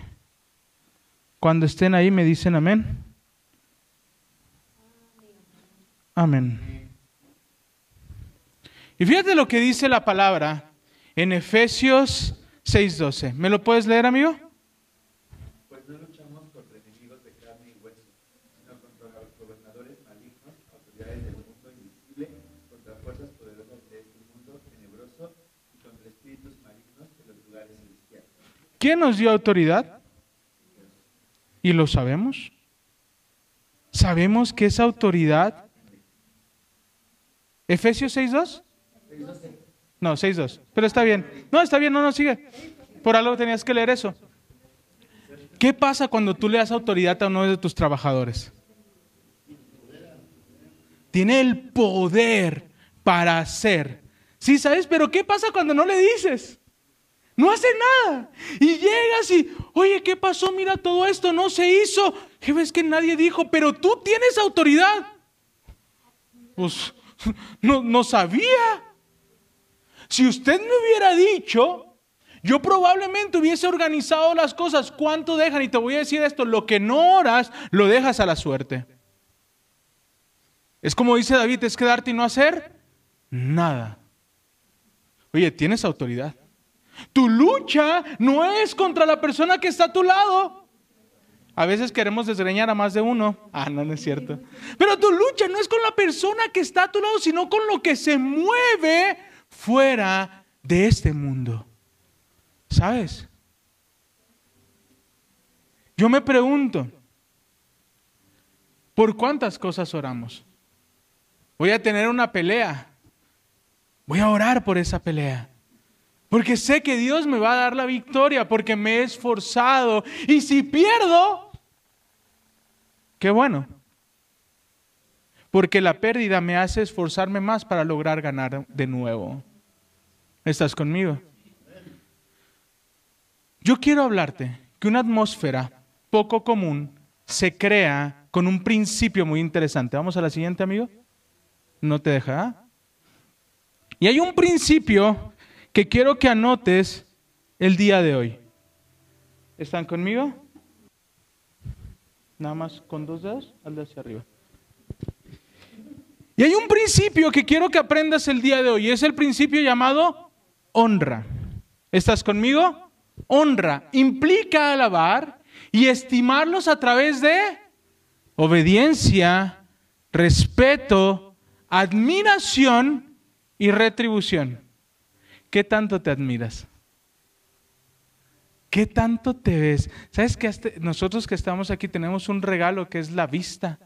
Cuando estén ahí me dicen amén. Amén. Y fíjate lo que dice la palabra en Efesios 6:12. ¿Me lo puedes leer, amigo? ¿Quién nos dio autoridad? ¿Y lo sabemos? ¿Sabemos que esa autoridad? ¿Efesios 6.2? No, 6.2. Pero está bien. No, está bien, no, no, sigue. Por algo tenías que leer eso. ¿Qué pasa cuando tú le das autoridad a uno de tus trabajadores? Tiene el poder para hacer. Sí, ¿sabes? Pero ¿qué pasa cuando no le dices? No hace nada. Y llegas y, oye, ¿qué pasó? Mira todo esto, no se hizo. Jefe, es que nadie dijo, pero tú tienes autoridad. Pues no, no sabía. Si usted me hubiera dicho, yo probablemente hubiese organizado las cosas. ¿Cuánto dejan? Y te voy a decir esto, lo que no oras, lo dejas a la suerte. Es como dice David, es quedarte y no hacer nada. Oye, tienes autoridad. Tu lucha no es contra la persona que está a tu lado. A veces queremos desgreñar a más de uno. Ah, no, no es cierto. Pero tu lucha no es con la persona que está a tu lado, sino con lo que se mueve fuera de este mundo. ¿Sabes? Yo me pregunto, ¿por cuántas cosas oramos? Voy a tener una pelea. Voy a orar por esa pelea. Porque sé que Dios me va a dar la victoria porque me he esforzado. Y si pierdo, qué bueno. Porque la pérdida me hace esforzarme más para lograr ganar de nuevo. ¿Estás conmigo? Yo quiero hablarte que una atmósfera poco común se crea con un principio muy interesante. Vamos a la siguiente, amigo. No te deja. ¿ah? Y hay un principio que quiero que anotes el día de hoy. ¿Están conmigo? Nada más con dos dedos, al de hacia arriba. Y hay un principio que quiero que aprendas el día de hoy. Es el principio llamado honra. ¿Estás conmigo? Honra implica alabar y estimarlos a través de obediencia, respeto, admiración y retribución. ¿Qué tanto te admiras? ¿Qué tanto te ves? ¿Sabes que nosotros que estamos aquí tenemos un regalo que es la vista?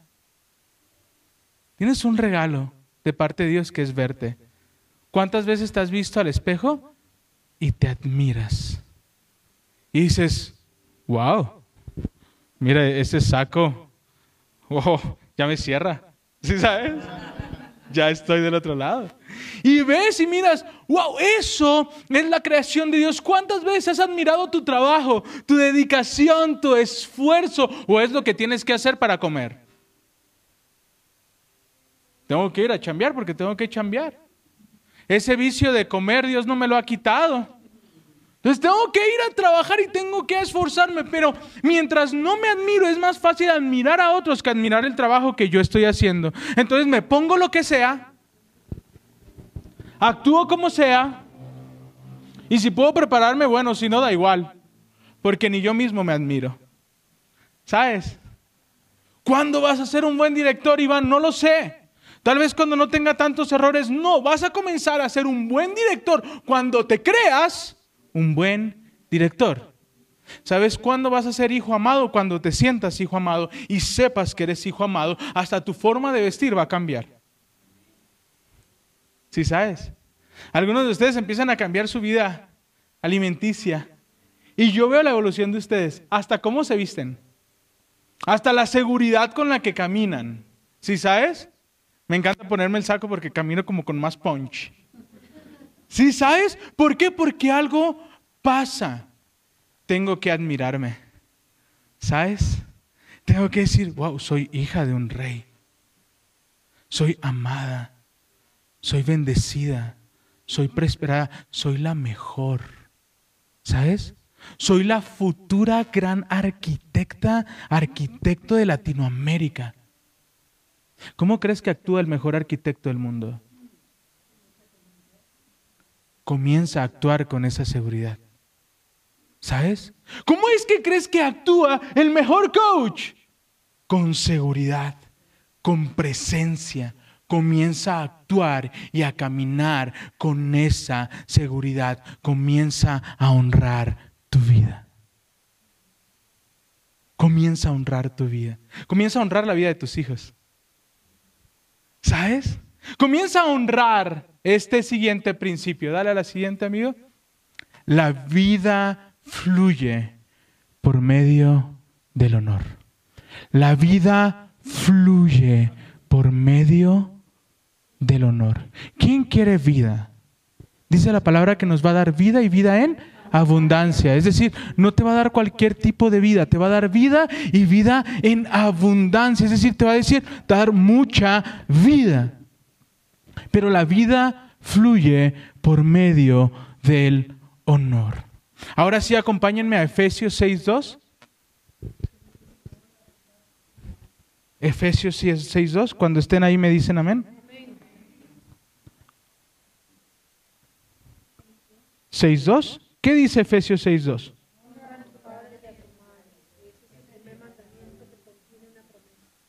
Tienes un regalo de parte de Dios que es verte. ¿Cuántas veces te has visto al espejo y te admiras? Y dices, wow, mira ese saco, oh, ya me cierra. ¿Sí sabes? Ya estoy del otro lado. Y ves y miras, wow, eso es la creación de Dios. ¿Cuántas veces has admirado tu trabajo, tu dedicación, tu esfuerzo o es lo que tienes que hacer para comer? Tengo que ir a chambear porque tengo que chambear. Ese vicio de comer Dios no me lo ha quitado. Entonces tengo que ir a trabajar y tengo que esforzarme, pero mientras no me admiro es más fácil admirar a otros que admirar el trabajo que yo estoy haciendo. Entonces me pongo lo que sea, actúo como sea, y si puedo prepararme, bueno, si no da igual, porque ni yo mismo me admiro. ¿Sabes? ¿Cuándo vas a ser un buen director, Iván? No lo sé. Tal vez cuando no tenga tantos errores, no, vas a comenzar a ser un buen director cuando te creas un buen director. ¿Sabes cuándo vas a ser hijo amado? Cuando te sientas hijo amado y sepas que eres hijo amado, hasta tu forma de vestir va a cambiar. ¿Sí sabes? Algunos de ustedes empiezan a cambiar su vida alimenticia y yo veo la evolución de ustedes, hasta cómo se visten, hasta la seguridad con la que caminan. ¿Sí sabes? Me encanta ponerme el saco porque camino como con más punch. ¿Sí sabes? ¿Por qué? Porque algo pasa. Tengo que admirarme. ¿Sabes? Tengo que decir, wow, soy hija de un rey. Soy amada. Soy bendecida. Soy prosperada. Soy la mejor. ¿Sabes? Soy la futura gran arquitecta, arquitecto de Latinoamérica. ¿Cómo crees que actúa el mejor arquitecto del mundo? Comienza a actuar con esa seguridad. ¿Sabes? ¿Cómo es que crees que actúa el mejor coach? Con seguridad, con presencia. Comienza a actuar y a caminar con esa seguridad. Comienza a honrar tu vida. Comienza a honrar tu vida. Comienza a honrar la vida de tus hijos. ¿Sabes? Comienza a honrar este siguiente principio. Dale a la siguiente, amigo. La vida fluye por medio del honor. La vida fluye por medio del honor. ¿Quién quiere vida? Dice la palabra que nos va a dar vida y vida en abundancia. Es decir, no te va a dar cualquier tipo de vida, te va a dar vida y vida en abundancia. Es decir, te va a decir, dar mucha vida. Pero la vida fluye por medio del honor. Ahora sí, acompáñenme a Efesios 6.2. Efesios 6.2, cuando estén ahí me dicen amén. 6.2. ¿Qué dice Efesios 6.2?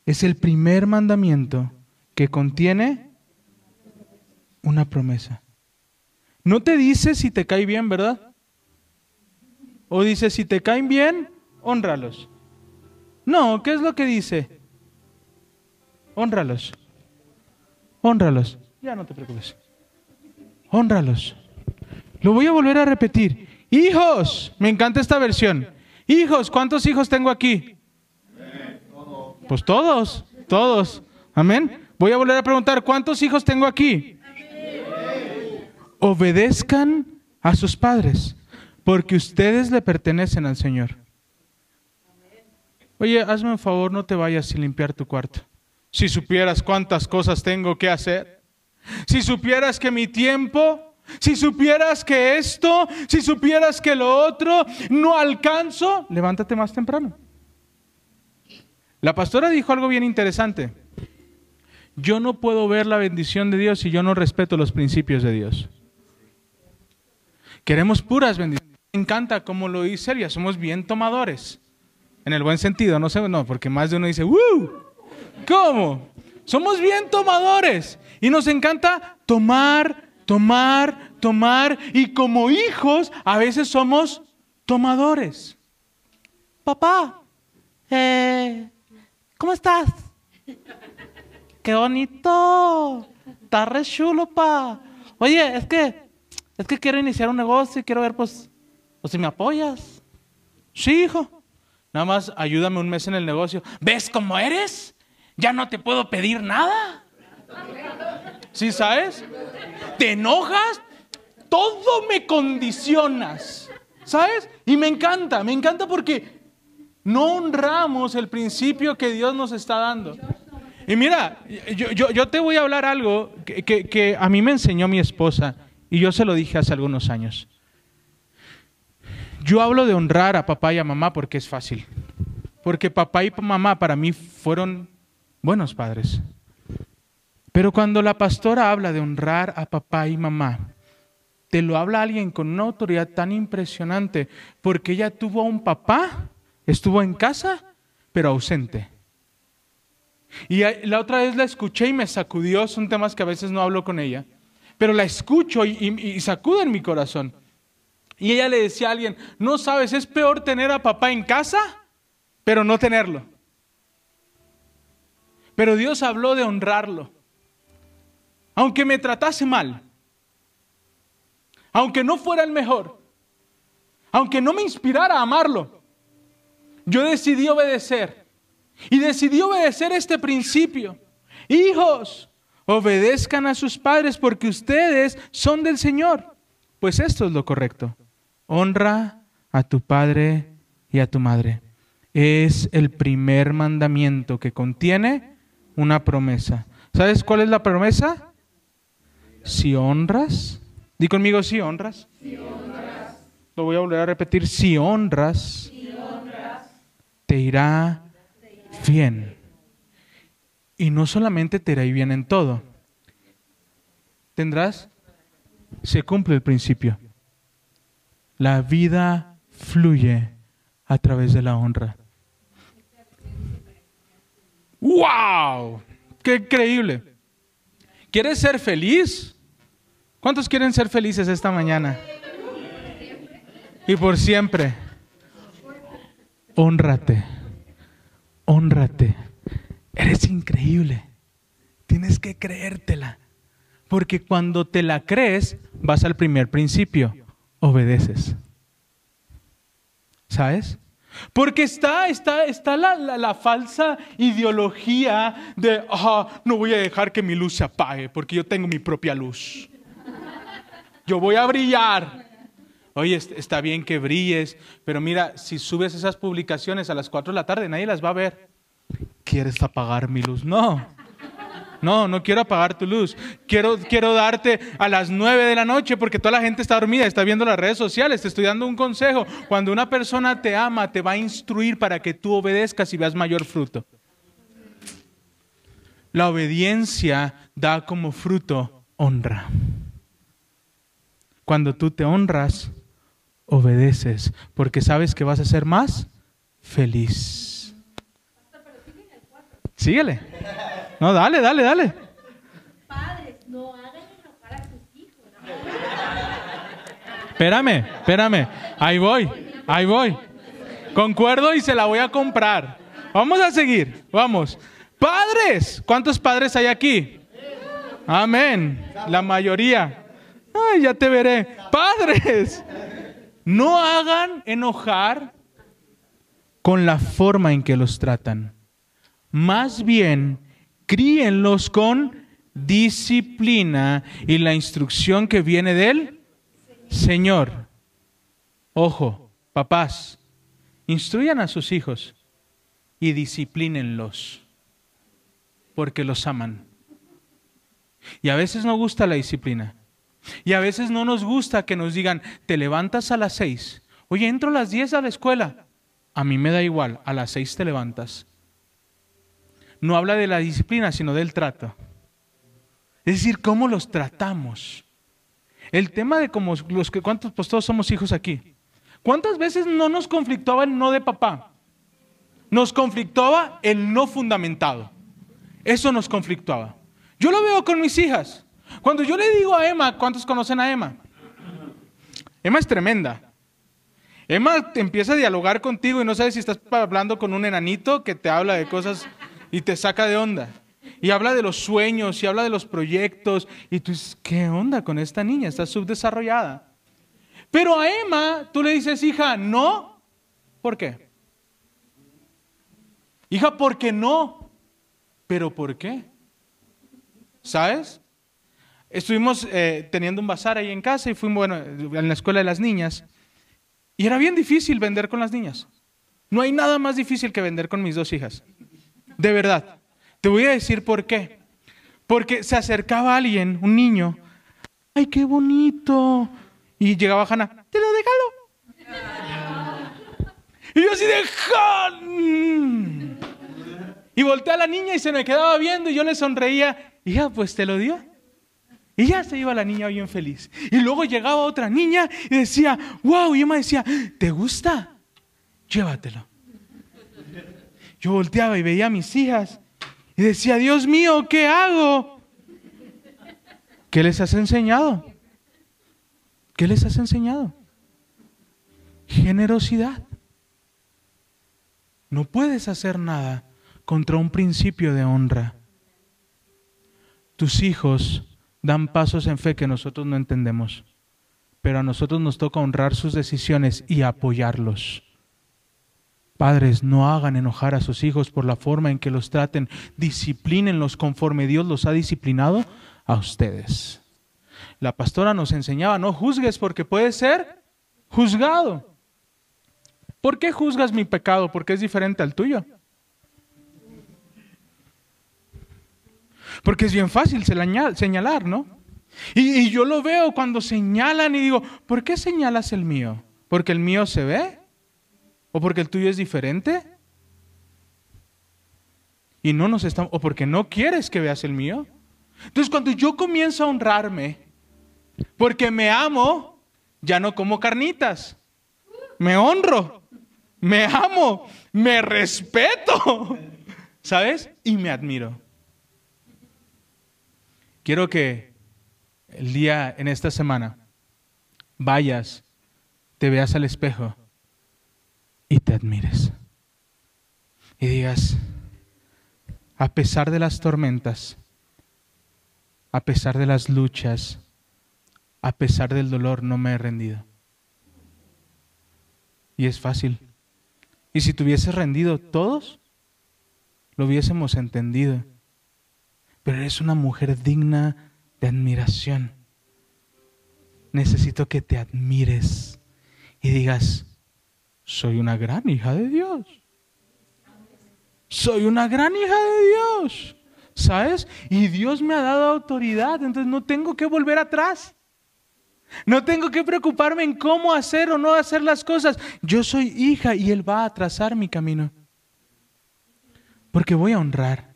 Es el primer mandamiento que contiene una promesa. No te dice si te cae bien, ¿verdad? O dice si te caen bien, honralos. No, ¿qué es lo que dice? Honralos. Honralos. Ya no te preocupes. Honralos. Lo voy a volver a repetir. Hijos, me encanta esta versión. Hijos, ¿cuántos hijos tengo aquí? Pues todos, todos. Amén. Voy a volver a preguntar, ¿cuántos hijos tengo aquí? Obedezcan a sus padres, porque ustedes le pertenecen al Señor. Oye, hazme un favor, no te vayas sin limpiar tu cuarto. Si supieras cuántas cosas tengo que hacer, si supieras que mi tiempo, si supieras que esto, si supieras que lo otro, no alcanzo, levántate más temprano. La pastora dijo algo bien interesante. Yo no puedo ver la bendición de Dios si yo no respeto los principios de Dios. Queremos puras bendiciones. Me encanta como lo dice Elia, somos bien tomadores. En el buen sentido, no sé, no, porque más de uno dice, ¡Woo! ¿Cómo? Somos bien tomadores y nos encanta tomar, tomar, tomar y como hijos a veces somos tomadores. Papá, eh, ¿cómo estás? Qué bonito. Está re chulo, pa. Oye, es que, es que quiero iniciar un negocio y quiero ver, pues, pues si me apoyas. Sí, hijo. Nada más ayúdame un mes en el negocio. ¿Ves cómo eres? Ya no te puedo pedir nada. ¿Sí sabes? ¿Te enojas? Todo me condicionas. ¿Sabes? Y me encanta, me encanta porque no honramos el principio que Dios nos está dando. Y mira, yo, yo, te voy a hablar algo que, que a mí me enseñó mi esposa y yo se lo dije hace algunos años. Yo hablo de honrar a papá y a mamá porque es fácil. Porque papá y mamá para mí fueron buenos padres. Pero cuando la pastora habla de honrar a papá y mamá, te lo habla alguien con una autoridad tan impresionante, porque ella tuvo a un papá, estuvo en casa, pero ausente. Y la otra vez la escuché y me sacudió, son temas que a veces no hablo con ella, pero la escucho y, y, sacudo en mi corazón. Y ella le decía a alguien, no sabes, es peor tener a papá en casa, pero no tenerlo. Pero Dios habló de honrarlo. Aunque me tratase mal, aunque no fuera el mejor, aunque no me inspirara a amarlo, yo decidí obedecer. Y decidí obedecer este principio. Hijos, obedezcan a sus padres porque ustedes son del Señor. Pues esto es lo correcto honra a tu padre y a tu madre. Es el primer mandamiento que contiene una promesa. ¿Sabes cuál es la promesa? Si honras, di conmigo si honras. Lo voy a volver a repetir, si honras, te irá bien. Y no solamente te irá bien en todo. Tendrás, se cumple el principio. La vida fluye a través de la honra. ¡Wow! ¡Qué increíble! ¿Quieres ser feliz? ¿Cuántos quieren ser felices esta mañana? Y por siempre. Honrate. Honrate. Eres increíble. Tienes que creértela. Porque cuando te la crees, vas al primer principio obedeces. ¿Sabes? Porque está, está, está la, falsa ideología de, no voy a dejar que mi luz se apague porque yo tengo mi propia luz. Yo voy a brillar. Oye, está bien que brilles, pero mira, si subes esas publicaciones a las 4 de la tarde, nadie las va a ver. ¿Quieres apagar mi luz? No. No, no quiero apagar tu luz. Quiero, quiero darte a las nueve de la noche porque toda la gente está dormida, está viendo las redes sociales. Te estoy dando un consejo. Cuando una persona te ama, te va a instruir para que tú obedezcas y veas mayor fruto. La obediencia da como fruto honra. Cuando tú te honras, obedeces porque sabes que vas a ser más feliz. Síguele. No, dale, dale, dale. Padres, no hagan enojar a sus hijos. Espérame, espérame. Ahí voy, ahí voy. Concuerdo y se la voy a comprar. Vamos a seguir, vamos. Padres, ¿cuántos padres hay aquí? Amén. La mayoría. Ay, ya te veré. Padres, no hagan enojar con la forma en que los tratan. Más bien, críenlos con disciplina y la instrucción que viene del Señor. Ojo, papás, instruyan a sus hijos y disciplínenlos porque los aman. Y a veces no gusta la disciplina. Y a veces no nos gusta que nos digan, te levantas a las seis. Oye, entro a las diez a la escuela. A mí me da igual, a las seis te levantas. No habla de la disciplina, sino del trato. Es decir, cómo los tratamos. El tema de cómo los que, ¿cuántos, pues todos somos hijos aquí? ¿Cuántas veces no nos conflictaba el no de papá? Nos conflictaba el no fundamentado. Eso nos conflictuaba. Yo lo veo con mis hijas. Cuando yo le digo a Emma, ¿cuántos conocen a Emma? Emma es tremenda. Emma empieza a dialogar contigo y no sabes si estás hablando con un enanito que te habla de cosas y te saca de onda. Y habla de los sueños y habla de los proyectos. Y tú dices, ¿qué onda con esta niña? Está subdesarrollada. Pero a Emma tú le dices, hija, no. ¿Por qué? Hija, ¿por qué no? ¿Pero por qué? ¿Sabes? Estuvimos eh, teniendo un bazar ahí en casa y fuimos, bueno, en la escuela de las niñas. Y era bien difícil vender con las niñas. No hay nada más difícil que vender con mis dos hijas. De verdad. Te voy a decir por qué. Porque se acercaba alguien, un niño. ¡Ay, qué bonito! Y llegaba Hanna, ¿te lo regalo? Y yo así de Y volteé a la niña y se me quedaba viendo y yo le sonreía. Hija, pues te lo dio. Y ya se iba la niña bien feliz. Y luego llegaba otra niña y decía, wow, y Emma decía, ¿te gusta? Llévatelo. Yo volteaba y veía a mis hijas y decía, Dios mío, ¿qué hago? ¿Qué les has enseñado? ¿Qué les has enseñado? Generosidad. No puedes hacer nada contra un principio de honra. Tus hijos dan pasos en fe que nosotros no entendemos, pero a nosotros nos toca honrar sus decisiones y apoyarlos. Padres, no hagan enojar a sus hijos por la forma en que los traten, disciplínenlos conforme Dios los ha disciplinado a ustedes. La pastora nos enseñaba, no juzgues porque puedes ser juzgado. ¿Por qué juzgas mi pecado? Porque es diferente al tuyo. Porque es bien fácil señalar, ¿no? Y, yo lo veo cuando señalan y digo, ¿por qué señalas el mío? ¿Porque el mío se ve? ¿O porque el tuyo es diferente? Y no nos estamos, o porque no quieres que veas el mío. Entonces cuando yo comienzo a honrarme, porque me amo, ya no como carnitas. Me honro, me amo, me respeto, ¿sabes? Y me admiro. Quiero que el día, en esta semana, vayas, te veas al espejo y te admires. Y digas, a pesar de las tormentas, a pesar de las luchas, a pesar del dolor, no me he rendido. Y es fácil. Y si te hubieses rendido todos, lo hubiésemos entendido pero eres una mujer digna de admiración. Necesito que te admires y digas, soy una gran hija de Dios. Soy una gran hija de Dios. ¿Sabes? Y Dios me ha dado autoridad, entonces no tengo que volver atrás. No tengo que preocuparme en cómo hacer o no hacer las cosas. Yo soy hija y Él va a trazar mi camino. Porque voy a honrar.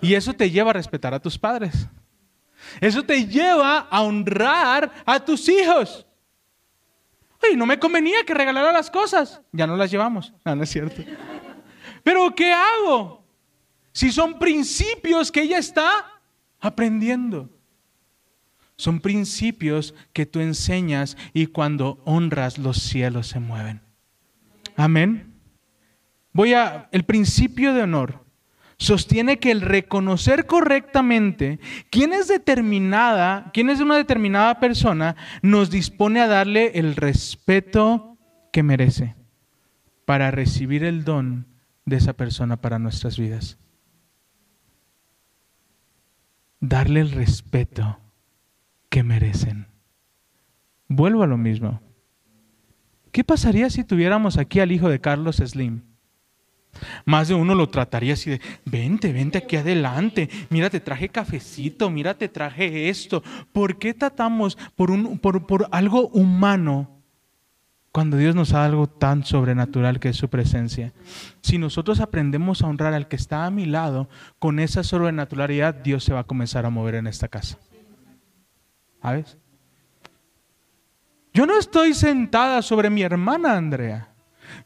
Y eso te lleva a respetar a tus padres. Eso te lleva a honrar a tus hijos. Oye, no me convenía que regalara las cosas. Ya no las llevamos. No, no es cierto. Pero ¿qué hago? Si son principios que ella está aprendiendo. Son principios que tú enseñas y cuando honras los cielos se mueven. Amén. Voy a el principio de honor sostiene que el reconocer correctamente quién es determinada, quién es una determinada persona, nos dispone a darle el respeto que merece para recibir el don de esa persona para nuestras vidas. darle el respeto que merecen. Vuelvo a lo mismo. ¿Qué pasaría si tuviéramos aquí al hijo de Carlos Slim? Más de uno lo trataría así de, vente, vente aquí adelante, mira, te traje cafecito, mira, te traje esto. ¿Por qué tratamos por, un, por, por algo humano cuando Dios nos da algo tan sobrenatural que es su presencia. Si nosotros aprendemos a honrar al que está a mi lado, con esa sobrenaturalidad Dios se va a comenzar a mover en esta casa. ¿Sabes? Yo no estoy sentada sobre mi hermana Andrea.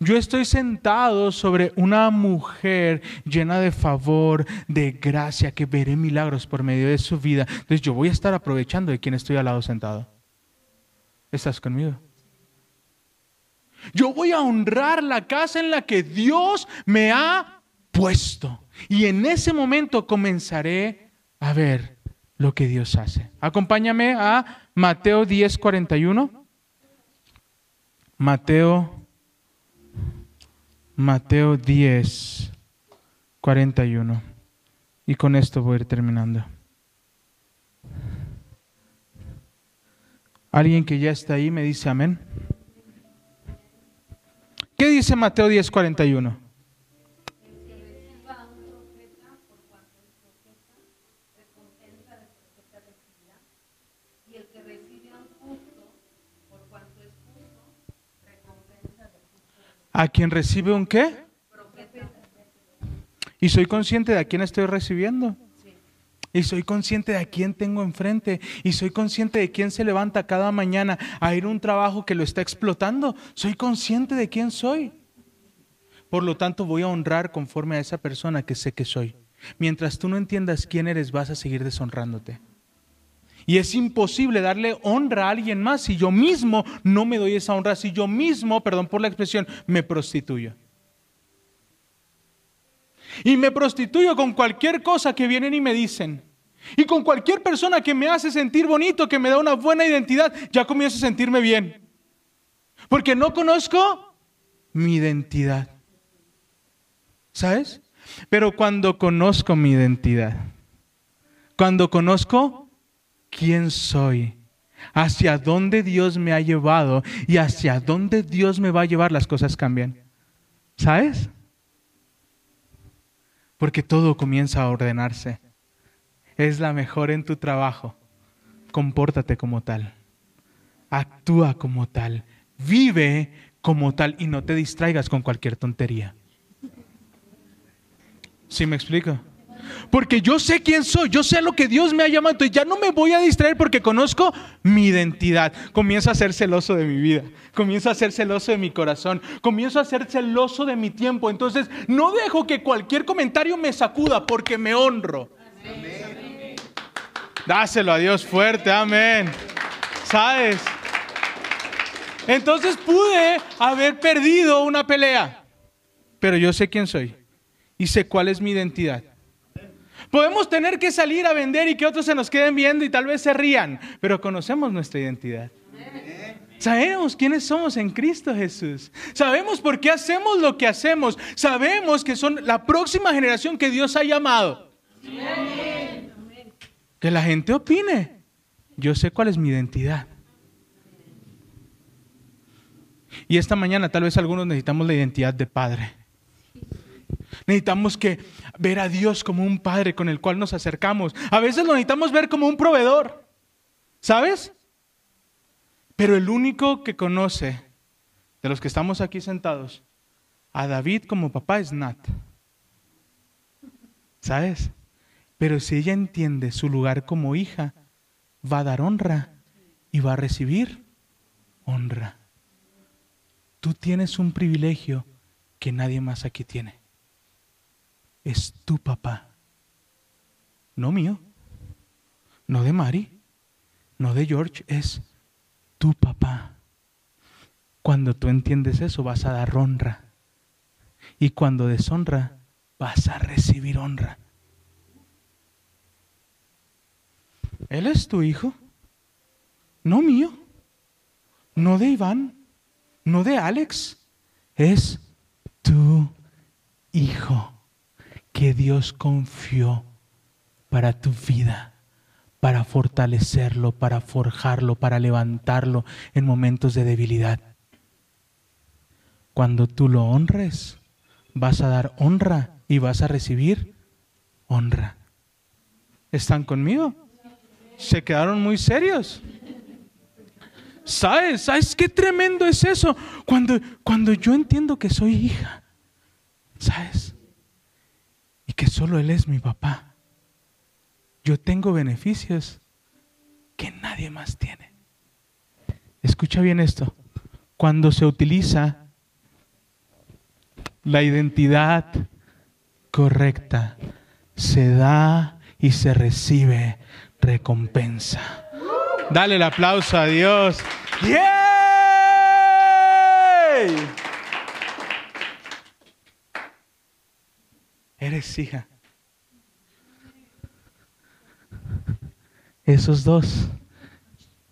Yo estoy sentado sobre una mujer llena de favor, de gracia, que veré milagros por medio de su vida. Entonces yo voy a estar aprovechando de quien estoy al lado sentado. ¿Estás conmigo? Yo voy a honrar la casa en la que Dios me ha puesto. Y en ese momento comenzaré a ver lo que Dios hace. Acompáñame a Mateo 10, 41. Mateo, Mateo 10, 41. Y con esto voy a ir terminando. Alguien que ya está ahí me dice amén. ¿Qué dice Mateo 10:41? ¿A quien recibe un qué? Y soy consciente de a quién estoy recibiendo. Y soy consciente de a quién tengo enfrente. Y soy consciente de quién se levanta cada mañana a ir a un trabajo que lo está explotando. Soy consciente de quién soy. Por lo tanto, voy a honrar conforme a esa persona que sé que soy. Mientras tú no entiendas quién eres, vas a seguir deshonrándote. Y es imposible darle honra a alguien más si yo mismo no me doy esa honra, si yo mismo, perdón por la expresión, me prostituyo. Y me prostituyo con cualquier cosa que vienen y me dicen. Y con cualquier persona que me hace sentir bonito, que me da una buena identidad, ya comienzo a sentirme bien. Porque no conozco mi identidad. ¿Sabes? Pero cuando conozco mi identidad, cuando conozco quién soy, hacia dónde Dios me ha llevado y hacia dónde Dios me va a llevar, las cosas cambian. ¿Sabes? porque todo comienza a ordenarse. Es la mejor en tu trabajo. Compórtate como tal. Actúa como tal. Vive como tal y no te distraigas con cualquier tontería. ¿Sí me explico? Porque yo sé quién soy, yo sé lo que Dios me ha llamado, entonces ya no me voy a distraer porque conozco mi identidad. Comienzo a ser celoso de mi vida, comienzo a ser celoso de mi corazón, comienzo a ser celoso de mi tiempo. Entonces no dejo que cualquier comentario me sacuda porque me honro. Dáselo a Dios fuerte, amén. ¿Sabes? Entonces pude haber perdido una pelea, pero yo sé quién soy y sé cuál es mi identidad. Podemos tener que salir a vender y que otros se nos queden viendo y tal vez se rían, pero conocemos nuestra identidad. Sabemos quiénes somos en Cristo Jesús. Sabemos por qué hacemos lo que hacemos. Sabemos que son la próxima generación que Dios ha llamado. Que la gente opine. Yo sé cuál es mi identidad. Y esta mañana tal vez algunos necesitamos la identidad de padre. Necesitamos que ver a Dios como un padre con el cual nos acercamos. A veces lo necesitamos ver como un proveedor. ¿Sabes? Pero el único que conoce de los que estamos aquí sentados a David como papá es Nat. ¿Sabes? Pero si ella entiende su lugar como hija, va a dar honra y va a recibir honra. Tú tienes un privilegio que nadie más aquí tiene es tu papá. No mío, no de Mari, no de George, es tu papá. Cuando tú entiendes eso vas a dar honra. Y cuando deshonra, vas a recibir honra. Él es tu hijo, no mío, no de Iván, no de Alex, es tu hijo que Dios confió para tu vida, para fortalecerlo, para forjarlo, para levantarlo en momentos de debilidad. Cuando tú lo honres, vas a dar honra y vas a recibir honra. ¿Están conmigo? Se quedaron muy serios. ¿Sabes? ¿Sabes qué tremendo es eso? Cuando, cuando yo entiendo que soy hija, ¿sabes? Que solo Él es mi papá. Yo tengo beneficios que nadie más tiene. Escucha bien esto. Cuando se utiliza la identidad correcta, se da y se recibe recompensa. Dale el aplauso a Dios. ¡Yay! Hija. Esos dos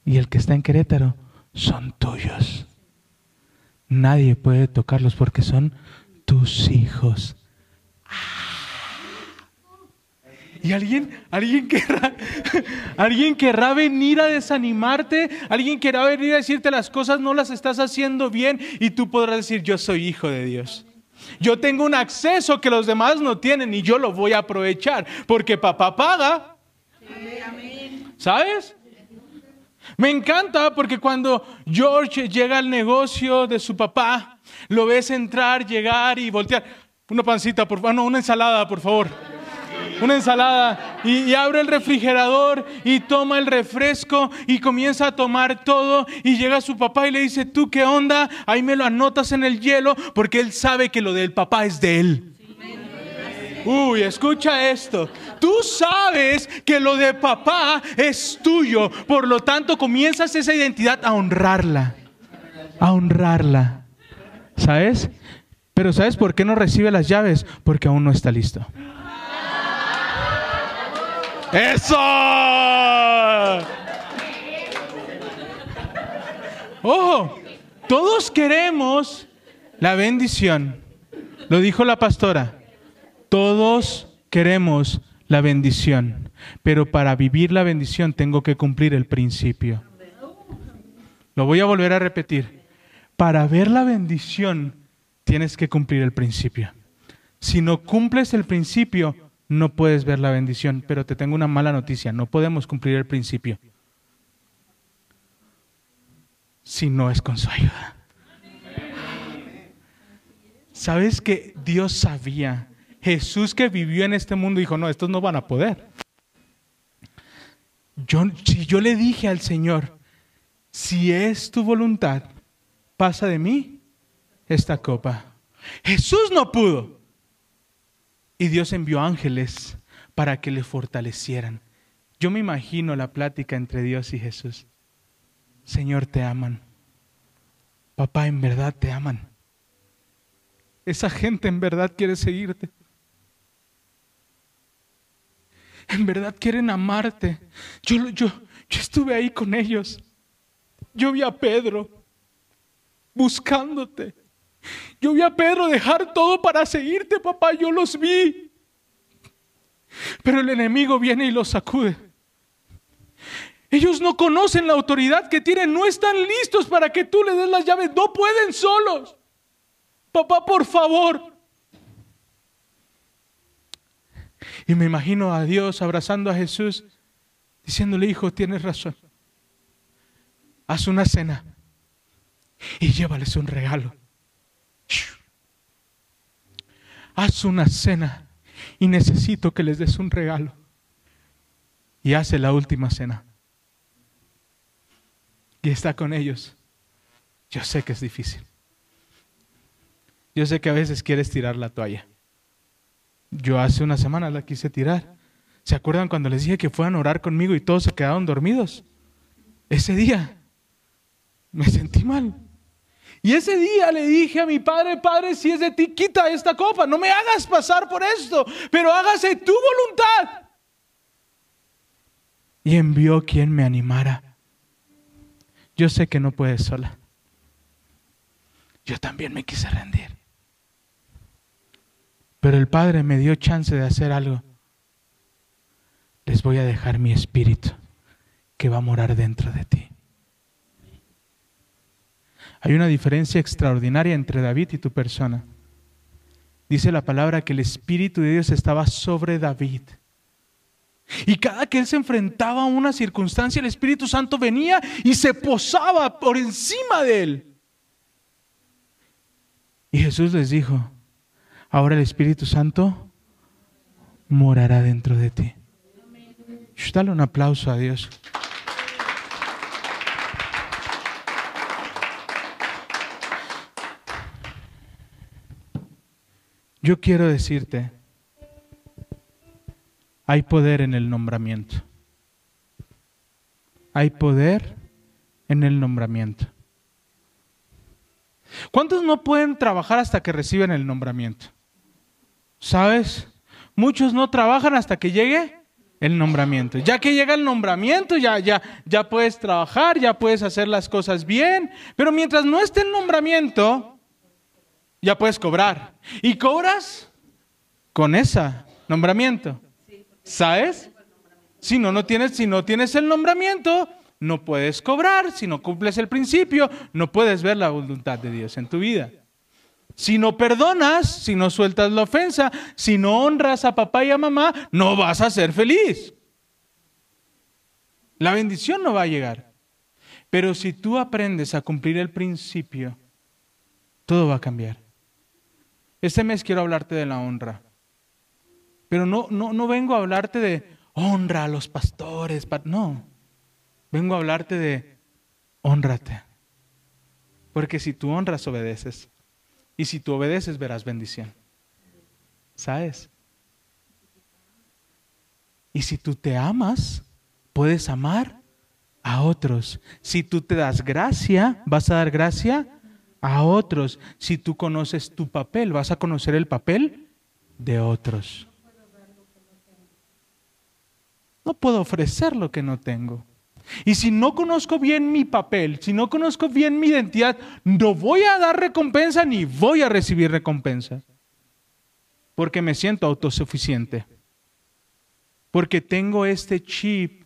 y el que está en Querétaro son tuyos. Nadie puede tocarlos porque son tus hijos. Y alguien, alguien querrá, alguien querrá venir a desanimarte, alguien querrá venir a decirte las cosas no las estás haciendo bien y tú podrás decir yo soy hijo de Dios. Yo tengo un acceso que los demás no tienen y yo lo voy a aprovechar porque papá paga. ¿Sabes? Me encanta porque cuando George llega al negocio de su papá, lo ves entrar, llegar y voltear. Una pancita, por favor, no, una ensalada, por favor una ensalada y, abre el refrigerador y toma el refresco y comienza a tomar todo y llega su papá y le dice, ¿tú qué onda? Ahí me lo anotas en el hielo porque él sabe que lo del papá es de él. Uy, escucha esto. Tú sabes que lo de papá es tuyo, por lo tanto comienzas esa identidad a honrarla, a honrarla. ¿Sabes? Pero ¿sabes por qué no recibe las llaves? Porque aún no está listo. ¡Eso! Ojo, todos queremos la bendición. Lo dijo la pastora. Todos queremos la bendición. Pero para vivir la bendición tengo que cumplir el principio. Lo voy a volver a repetir. Para ver la bendición tienes que cumplir el principio. Si no cumples el principio, no puedes ver la bendición, pero te tengo una mala noticia, no podemos cumplir el principio si no es con su ayuda. ¿Sabes que Dios sabía? Jesús que vivió en este mundo dijo, no, estos no van a poder. Yo, si yo le dije al Señor, si es tu voluntad, pasa de mí esta copa. Jesús no pudo. Y Dios envió ángeles para que le fortalecieran. Yo me imagino la plática entre Dios y Jesús. Señor, te aman. Papá, en verdad te aman. Esa gente en verdad quiere seguirte. En verdad quieren amarte. Yo, yo, yo estuve ahí con ellos. Yo vi a Pedro buscándote. Yo vi a Pedro dejar todo para seguirte, papá, yo los vi. Pero el enemigo viene y los sacude. Ellos no conocen la autoridad que tienen, no están listos para que tú les des las llaves, no pueden solos. Papá, por favor. Y me imagino a Dios abrazando a Jesús, diciéndole, hijo, tienes razón. Haz una cena y llévales un regalo. Haz una cena y necesito que les des un regalo. Y hace la última cena. Y está con ellos. Yo sé que es difícil. Yo sé que a veces quieres tirar la toalla. Yo hace una semana la quise tirar. ¿Se acuerdan cuando les dije que fueran a orar conmigo y todos se quedaron dormidos? Ese día me sentí mal. Y ese día le dije a mi padre, padre, si es de ti, quita esta copa, no me hagas pasar por esto, pero hágase tu voluntad. Y envió quien me animara. Yo sé que no puedes sola. Yo también me quise rendir. Pero el Padre me dio chance de hacer algo. les voy a dejar mi espíritu que va a morar dentro de ti. Hay una diferencia extraordinaria entre David y tu persona. Dice la palabra que el Espíritu de Dios estaba sobre David. Y cada que él se enfrentaba a una circunstancia, el Espíritu Santo venía y se posaba por encima de él. Y Jesús les dijo, ahora el Espíritu Santo morará dentro de ti. Dale un aplauso a Dios. Yo quiero decirte, hay poder en el nombramiento. Hay poder en el nombramiento. ¿Cuántos no pueden trabajar hasta que reciben el nombramiento? ¿Sabes? Muchos no trabajan hasta que llegue el nombramiento. Ya que llega el nombramiento, ya, ya, ya puedes trabajar, ya puedes hacer las cosas bien. Pero mientras no esté el nombramiento, ya puedes cobrar. Y cobras con ese nombramiento. ¿Sabes? Si no, no tienes, si no tienes el nombramiento, no puedes cobrar. Si no cumples el principio, no puedes ver la voluntad de Dios en tu vida. Si no perdonas, si no sueltas la ofensa, si no honras a papá y a mamá, no vas a ser feliz. La bendición no va a llegar. Pero si tú aprendes a cumplir el principio, todo va a cambiar. Este mes quiero hablarte de la honra. Pero no, no, no vengo a hablarte de honra a los pastores. No. Vengo a hablarte de honrate. Porque si tú honras, obedeces. Y si tú obedeces, verás bendición. ¿Sabes? Y si tú te amas, puedes amar a otros. Si tú te das gracia, vas a dar gracia a otros. Si tú conoces tu papel, vas a conocer el papel de otros. No puedo ofrecer lo que no tengo. Y si no conozco bien mi papel, si no conozco bien mi identidad, no voy a dar recompensa ni voy a recibir recompensa. Porque me siento autosuficiente. Porque tengo este chip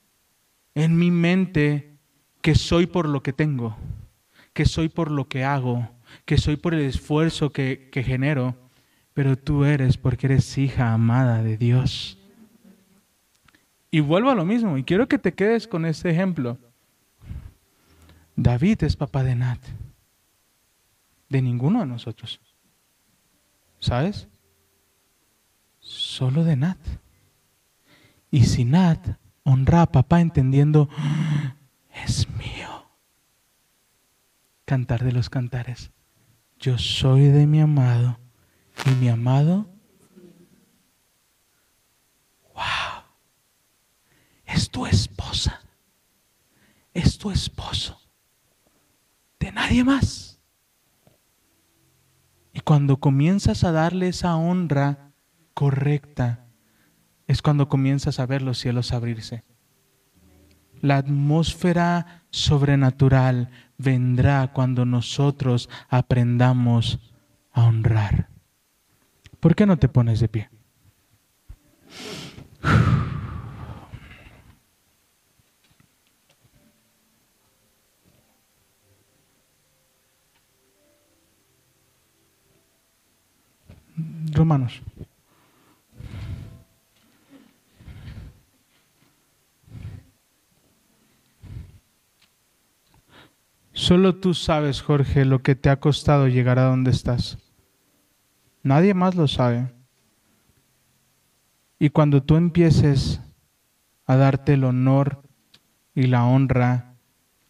en mi mente que soy por lo que tengo, que soy por lo que hago, que soy por el esfuerzo que, genero. Pero tú eres porque eres hija amada de Dios. Y vuelvo a lo mismo, y quiero que te quedes con este ejemplo. David es papá de Nat, de ninguno de nosotros. ¿Sabes? Solo de Nat. Y si Nat honra a papá entendiendo, es mío. Cantar de los cantares. Yo soy de mi amado y mi amado es tu esposa, es tu esposo, de nadie más. Y cuando comienzas a darle esa honra correcta, es cuando comienzas a ver los cielos abrirse. La atmósfera sobrenatural vendrá cuando nosotros aprendamos a honrar. ¿Por qué no te pones de pie? Romanos. Solo tú sabes, Jorge, lo que te ha costado llegar a donde estás. Nadie más lo sabe. Y cuando tú empieces a darte el honor y la honra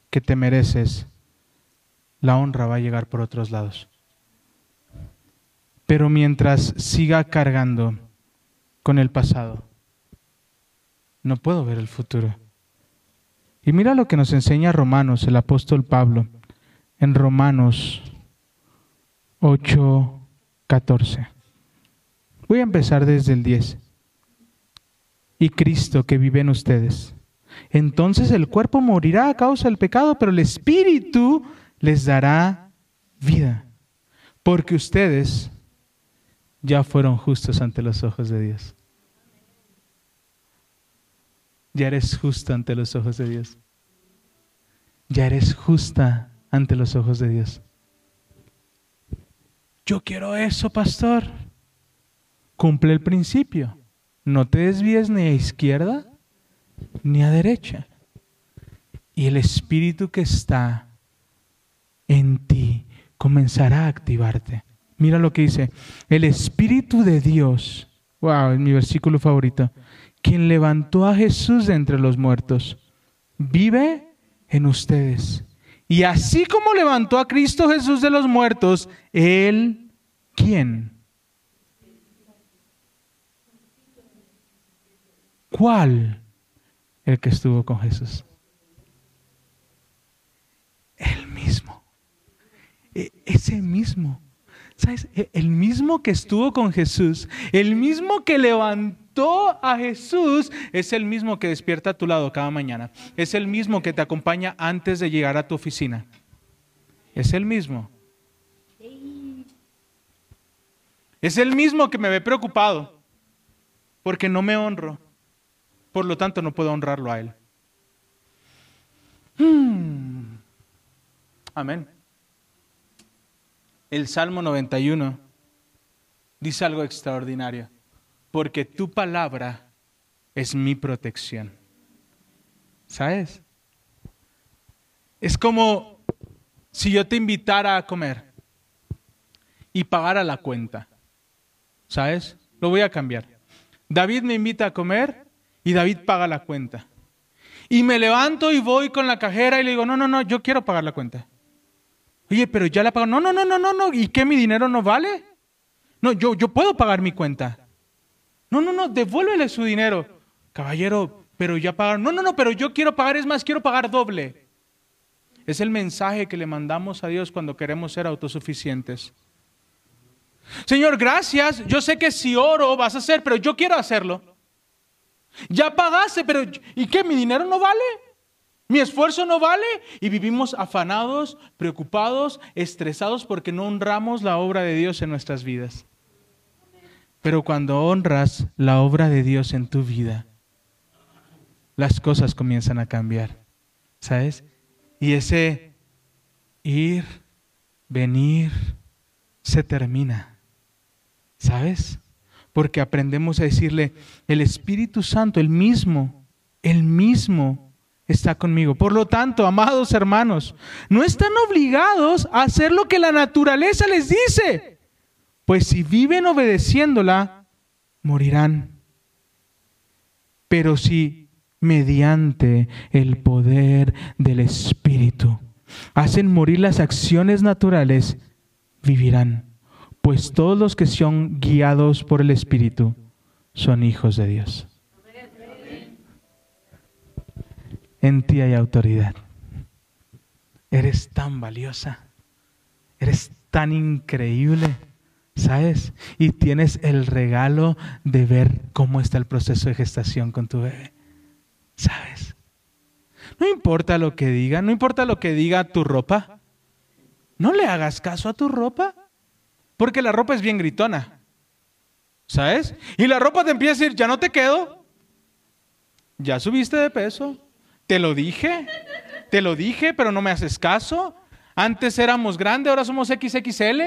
que te mereces, la honra va a llegar por otros lados. Pero mientras siga cargando con el pasado, no puedo ver el futuro. Y mira lo que nos enseña Romanos, el apóstol Pablo, en Romanos 8, 14. Voy a empezar desde el 10. Y Cristo que vive en ustedes. Entonces el cuerpo morirá a causa del pecado, pero el Espíritu les dará vida. Porque ustedes ya fueron justos ante los ojos de Dios. Ya eres justo ante los ojos de Dios. Ya eres justa ante los ojos de Dios. Yo quiero eso, pastor. Cumple el principio. No te desvíes ni a izquierda ni a derecha. Y el espíritu que está en ti comenzará a activarte. Mira lo que dice, el espíritu de Dios, wow, es mi versículo favorito, quien levantó a Jesús de entre los muertos, vive en ustedes. Y así como levantó a Cristo Jesús de los muertos, Él, ¿quién? ¿Cuál? El que estuvo con Jesús. El mismo. E, ese mismo. ¿Sabes? E, el mismo que estuvo con Jesús, el mismo que a Jesús, es el mismo que despierta a tu lado cada mañana. Es el mismo que te acompaña antes de llegar a tu oficina. Es el mismo. Es el mismo que me ve preocupado porque no me honro. Por lo tanto, no puedo honrarlo a Él. Hmm. Amén. El Salmo 91 dice algo extraordinario. Porque tu palabra es mi protección. ¿Sabes? Es como si yo te invitara a comer y pagara la cuenta. ¿Sabes? Lo voy a cambiar. David me invita a comer y David paga la cuenta. Y me levanto y voy con la cajera y le digo, no, no, no, yo quiero pagar la cuenta. Oye, pero ya la pago. No, no, no, no, no, no. ¿Y qué mi dinero no vale? No, yo, yo puedo pagar mi cuenta. No, no, no, devuélvele su dinero. Caballero, pero ya pagaron. No, no, no, pero yo quiero pagar, es más, quiero pagar doble. Es el mensaje que le mandamos a Dios cuando queremos ser autosuficientes. Señor, gracias. Yo sé que si oro vas a hacer, pero yo quiero hacerlo. Ya pagaste, pero ¿y qué? ¿Mi dinero no vale? ¿Mi esfuerzo no vale? Y vivimos afanados, preocupados, estresados porque no honramos la obra de Dios en nuestras vidas. Pero cuando honras la obra de Dios en tu vida, las cosas comienzan a cambiar. ¿Sabes? Y ese ir, venir, se termina. ¿Sabes? porque aprendemos a decirle, el Espíritu Santo, el mismo, el mismo está conmigo. Por lo tanto, amados hermanos, no están obligados a hacer lo que la naturaleza les dice, pues si viven obedeciéndola, morirán. Pero si mediante el poder del Espíritu hacen morir las acciones naturales, vivirán pues todos los que son guiados por el Espíritu son hijos de Dios. En ti hay autoridad. Eres tan valiosa. Eres tan increíble. ¿Sabes? Y tienes el regalo de ver cómo está el proceso de gestación con tu bebé. ¿Sabes? No importa lo que diga, no importa lo que diga tu ropa. No le hagas caso a tu ropa. Porque la ropa es bien gritona. ¿Sabes? Y la ropa te empieza a decir, ya no te quedo. Ya subiste de peso. Te lo dije. Te lo dije, pero no me haces caso. Antes éramos grandes, ahora somos XXL.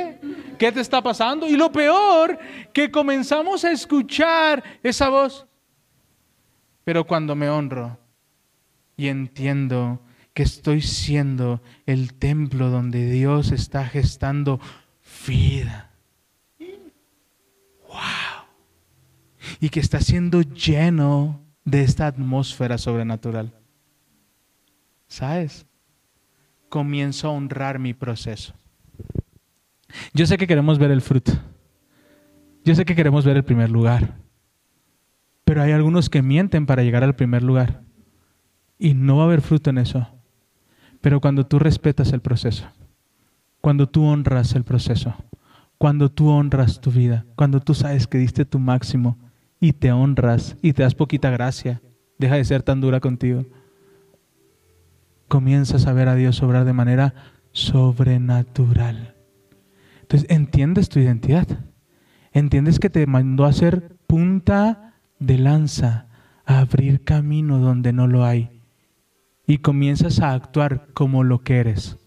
¿Qué te está pasando? Y lo peor, que comenzamos a escuchar esa voz. Pero cuando me honro y entiendo que estoy siendo el templo donde Dios está gestando vida. ¡Wow! Y que está siendo lleno de esta atmósfera sobrenatural. ¿Sabes? Comienzo a honrar mi proceso. Yo sé que queremos ver el fruto. Yo sé que queremos ver el primer lugar. Pero hay algunos que mienten para llegar al primer lugar. Y no va a haber fruto en eso. Pero cuando tú respetas el proceso, cuando tú honras el proceso, cuando tú honras tu vida, cuando tú sabes que diste tu máximo y te honras y te das poquita gracia, deja de ser tan dura contigo. Comienzas a ver a Dios obrar de manera sobrenatural. Entonces, entiendes tu identidad. Entiendes que te mandó a ser punta de lanza, a abrir camino donde no lo hay y comienzas a actuar como lo que eres,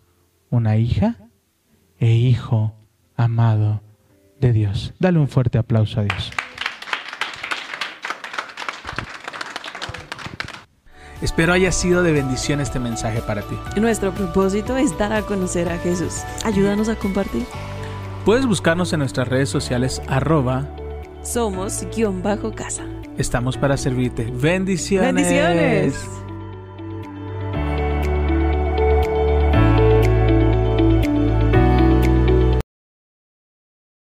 una hija e hijo amado de Dios. Dale un fuerte aplauso a Dios. Espero haya sido de bendición este mensaje para ti. Nuestro propósito es dar a conocer a Jesús. Ayúdanos a compartir. Puedes buscarnos en nuestras redes sociales arroba somos guion bajo casa. Estamos para servirte. Bendiciones. Bendiciones.